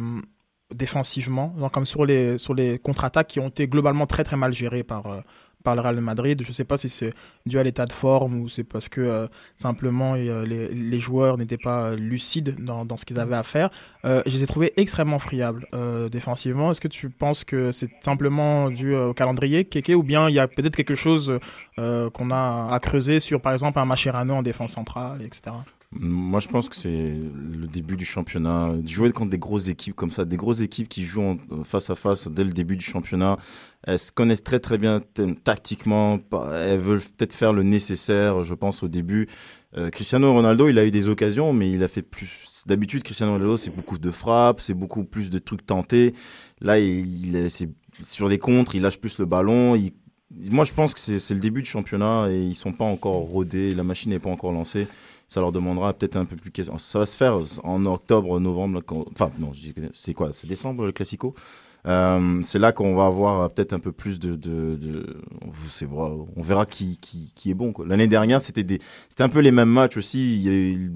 défensivement, donc comme sur les, sur les contre-attaques qui ont été globalement très très mal gérées par, euh, par le Real Madrid. Je ne sais pas si c'est dû à l'état de forme ou c'est parce que euh, simplement euh, les, joueurs n'étaient pas euh, lucides dans, ce qu'ils avaient à faire. Je les ai trouvés extrêmement friables défensivement. Est-ce que tu penses que c'est simplement dû au calendrier, Keke, ou bien il y a peut-être quelque chose qu'on a à creuser sur, par exemple, un Mascherano en défense centrale, etc. Moi, je pense que c'est le début du championnat. Jouer contre des grosses équipes comme ça, des grosses équipes qui jouent en- face à face dès le début du championnat, elles se connaissent très très bien tactiquement. Elles veulent peut-être faire le nécessaire, je pense, au début. Euh, Cristiano Ronaldo, il a eu des occasions, mais il a fait plus. D'habitude, Cristiano Ronaldo, c'est beaucoup de frappes, c'est beaucoup plus de trucs tentés. Là, il, il est, c'est sur les contres, il lâche plus le ballon. Moi, je pense que c'est le début du championnat et ils sont pas encore rodés. La machine n'est pas encore lancée. Ça leur demandera peut-être un peu plus. Ça va se faire en octobre, novembre. Enfin, non, c'est quoi? C'est décembre le Classico? Euh, c'est là qu'on va avoir peut-être un peu plus de. on verra qui, qui, qui est bon. L'année dernière, c'était des, c'était un peu les mêmes matchs aussi. Il y a eu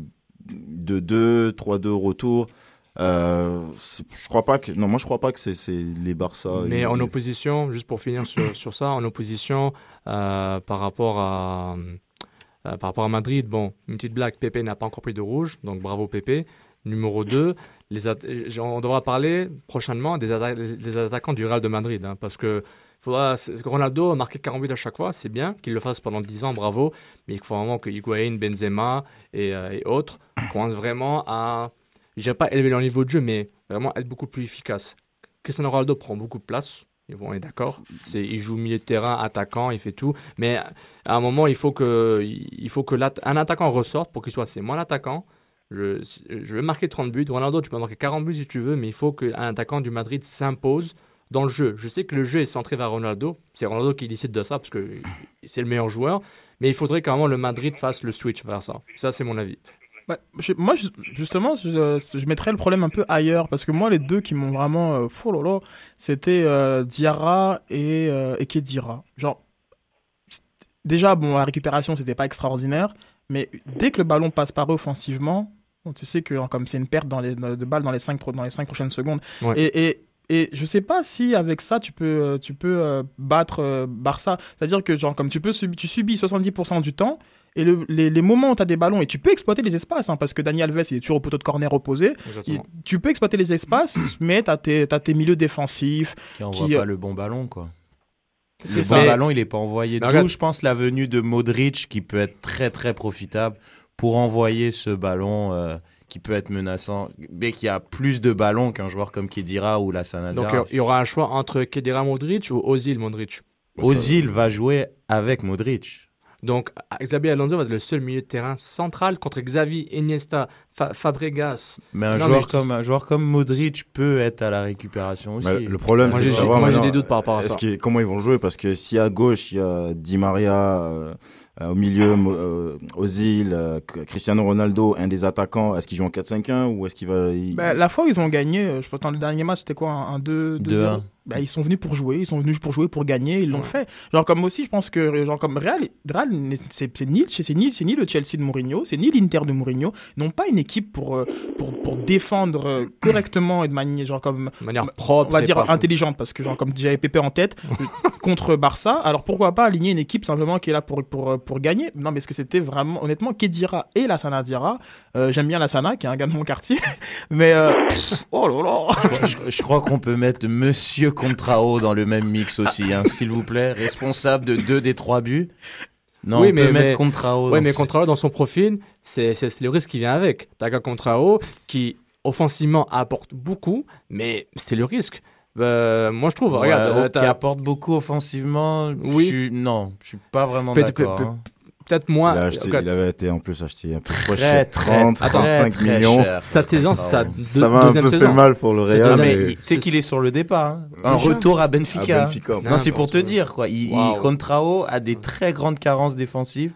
2-2, 3-2 au retour. Euh, je crois pas que. Non, moi je crois pas que c'est les Barça. Mais en opposition, juste pour finir sur, sur ça, en opposition euh, par, rapport à, euh, par rapport à Madrid, bon, une petite blague, Pepe n'a pas encore pris de rouge, donc bravo Pepe. Numéro 2, les atta- on devra parler prochainement des, des attaquants du Real de Madrid, hein, parce que Ronaldo a marqué 40 buts à chaque fois, c'est bien qu'il le fasse pendant 10 ans, bravo, mais il faut vraiment que Higuain, Benzema et, euh, autres commencent vraiment à, je dirais pas élever leur niveau de jeu, mais vraiment être beaucoup plus efficaces. Cristiano Ronaldo prend beaucoup de place. Et bon, on est d'accord. C'est, il joue milieu de terrain, attaquant, il fait tout. Mais à un moment, il faut que, il faut que attaquant ressorte pour qu'il soit c'est moi l'attaquant. Je, je vais marquer 30 buts. Ronaldo, tu peux marquer 40 buts si tu veux, mais il faut qu'un attaquant du Madrid s'impose dans le jeu. Je sais que le jeu est centré vers Ronaldo. C'est Ronaldo qui décide de ça parce que c'est le meilleur joueur. Mais il faudrait moment le Madrid fasse le switch vers ça. Ça, c'est mon avis. Bah, moi, justement, je, mettrais le problème un peu ailleurs parce que moi, les deux qui m'ont vraiment. Euh, fou, lolo, c'était euh, Diarra et, euh, et Kedira. Genre, déjà, bon, la récupération, c'était pas extraordinaire, mais dès que le ballon passe par eux offensivement, bon, tu sais que hein, comme c'est une perte dans les, de balles dans les 5 dans les cinq prochaines secondes. Ouais. Et, et, et je sais pas si avec ça, tu peux, euh, tu peux euh, battre euh, Barça. C'est-à-dire que, genre, comme tu, peux subi- tu subis 70% du temps. Et le- les, les moments où tu as des ballons, et tu peux exploiter les espaces, hein, parce que Dani Alves, il est toujours au poteau de corner opposé. Il- tu peux exploiter les espaces, mais tu as, tes t'as tes milieux défensifs. Qui envoie Qui, euh, pas le bon ballon, quoi. Le bon ballon, il est pas envoyé. D'où, je pense, la venue de Modric qui peut être très, très profitable pour envoyer ce ballon euh, qui peut être menaçant. Mais qui a plus de ballons qu'un joueur comme Kedira ou la Sanadra. Donc euh, il y aura un choix entre Kedira Modric ou Ozil Modric. Ozil va jouer avec Modric. Donc, Xabi Alonso va être le seul milieu de terrain central contre Xavi, Iniesta, Fa- Fabregas. Mais un Non, joueur mais comme un joueur comme Modric peut être à la récupération aussi. Le problème, Moi, c'est j'ai- moi, des doutes par rapport à est-ce ça. qu'il- comment ils vont jouer? Parce que si à gauche, il y a Di Maria, euh, euh, au milieu, euh, Ozil, euh, Cristiano Ronaldo, un des attaquants, est-ce qu'il joue en 4-5-1 ou est-ce qu'il va. il- Bah, la fois où ils ont gagné, euh, je pense dans le dernier match, c'était quoi Un 2 2-1. 0 bah, Ils sont venus pour jouer, ils sont venus pour jouer, pour gagner, ils l'ont fait. Genre, comme aussi, je pense que, genre, comme Real, Real c'est ni, c'est ni, c'est ni le Chelsea de Mourinho, c'est ni l'Inter de Mourinho. Ils n'ont pas une équipe pour, euh, pour, pour défendre euh, correctement et de manière, genre, comme. De manière propre. On va dire intelligente, parce que, genre, comme j'avais Pépé en tête, contre Barça, alors pourquoi pas aligner une équipe simplement qui est là pour, pour, pour gagner? Non, mais est-ce que c'était vraiment, honnêtement, Kedira et la Sana Diarra? Euh, J'aime bien la Sana, qui est un gars de mon quartier. mais, euh, oh là là Je, crois- je- je crois qu'on peut mettre Monsieur Contrao dans le même mix aussi, hein, s'il vous plaît, responsable de deux des trois buts. Non, Oui, on peut mais- mettre mais- Contrao. Donc mais Contrao, dans son profil, c'est le risque qui vient avec. T'as qu'un Contrao qui, offensivement, apporte beaucoup, mais c'est le risque. Euh, moi, je trouve, Ouais, regarde, euh, qui t'as- apporte beaucoup offensivement. Oui. je suis- non, je suis pas vraiment d'accord. hein. Peut-être moins. il, a acheté- regarde, il avait été en plus acheté un peu Très, cher. très, 30, très, 35 très millions. cher. Cette saison, c'est sa deux- Ça m'a un peu saison. fait mal pour le C'est Real. Mais il- sais qu'il est sur le départ. hein. Un retour à à Benfica. Non, c'est pour te dire quoi. Il, il- Waouh. Contrao a des très grandes carences défensives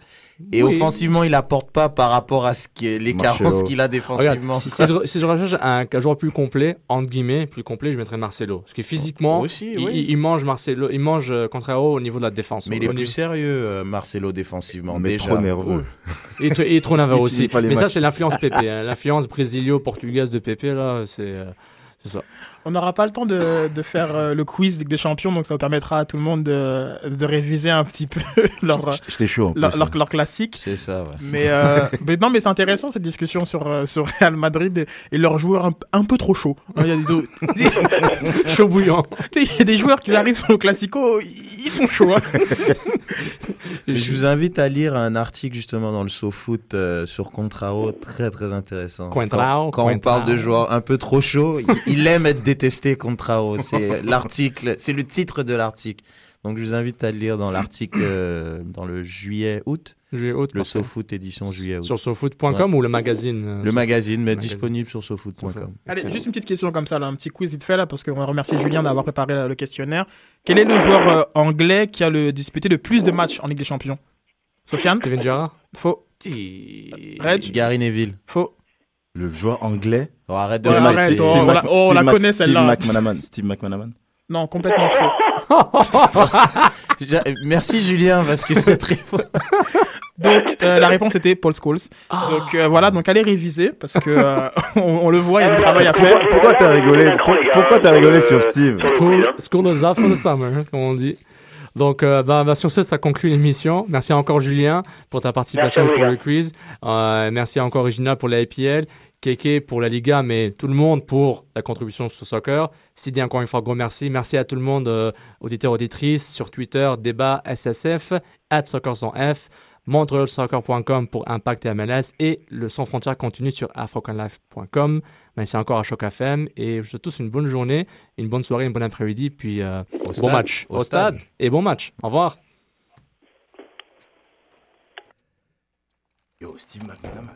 et Oui. offensivement, il apporte pas par rapport à ce qui est- les Marcelo. carences qu'il a Regarde, défensivement. si, si je, si je recherche un, un joueur plus complet, entre guillemets, plus complet, je mettrais Marcelo. Parce que physiquement, Aussi, il, oui. il- il mange Marcelo, il mange euh, Contrao au niveau de la défense. Mais il est plus sérieux, euh, Marcelo, défensivement. mais déjà. trop nerveux. Il est, tr- il est trop nerveux aussi. Mais ça, c'est l'influence Pépé. hein. L'influence brésilio-portugaise de Pépé, là, c'est euh, c'est ça. On n'aura pas le temps de, de faire euh, le quiz Ligue des Champions, donc ça vous permettra à tout le monde de, de réviser un petit peu leur, chaud leur, leur, leur classique. C'est ça, ouais. Mais, euh, mais non, mais c'est intéressant cette discussion sur, euh, sur Real Madrid et, et leurs joueurs un, un peu trop chauds. Hein, Il y a des, autres- Chaud bouillant. il y a des joueurs qui arrivent sur le Classico, ils sont chauds. hein. Je vous invite à lire un article justement dans le SoFoot euh, sur Contrao, très très intéressant. Contrao, quand quand on parle de joueurs un peu trop chauds, il, il aime être détesté Contrao. C'est l'article, c'est le titre de l'article. Donc je vous invite à le lire dans l'article euh, dans le juillet-août, J'ai haute le. SoFoot édition juillet-août. Sur sofoot.com ou le magazine euh, Le magazine, mais magazine. disponible sur sofoot.com. Allez, juste une petite question comme ça, là, un petit quiz vite fait là, parce qu'on va remercier Julien d'avoir préparé là, le questionnaire. Quel est le joueur euh, anglais qui a le, disputé le plus de matchs en Ligue des Champions? Sofiane? Steven Gerrard? Faux. Reg? Gary Neville. Faux. Le joueur anglais. Oh, arrête de Steve arrête, oh, Steve on Mac- la- oh, on Steve la Mac- connaît, celle-là. Steve McManaman. Steve McManaman. Non, complètement faux. Merci Julien parce que c'est très faux. Donc, euh, la réponse était Paul Scholes. Donc, euh, voilà, donc allez réviser, parce que euh, on, on le voit, il y a du travail à faire. Pourquoi, t'as rigolé Pour- Pourquoi t'as rigolé sur Steve School, school is the summer, comme on dit. Donc, euh, bah, bah, sur ce, ça conclut l'émission. Merci encore, Julien, pour ta participation Merci pour le quiz. Euh, merci encore, Original, pour la IPL. Keke pour la Liga, mais tout le monde pour la contribution sur soccer. Sidi, encore une fois, gros merci. Merci à tout le monde, euh, auditeurs, auditrices, sur Twitter, débat SSF, at soccer sans F, montrealsoccer.com pour Impact et MLS et le Sans Frontières continue sur africanlife.com. Merci encore à Choc FM et je vous souhaite tous une bonne journée, une bonne soirée, une bonne après-midi, puis euh, Au bon stade. match Au au stade et bon match. Au revoir. Yo, Steve McManaman,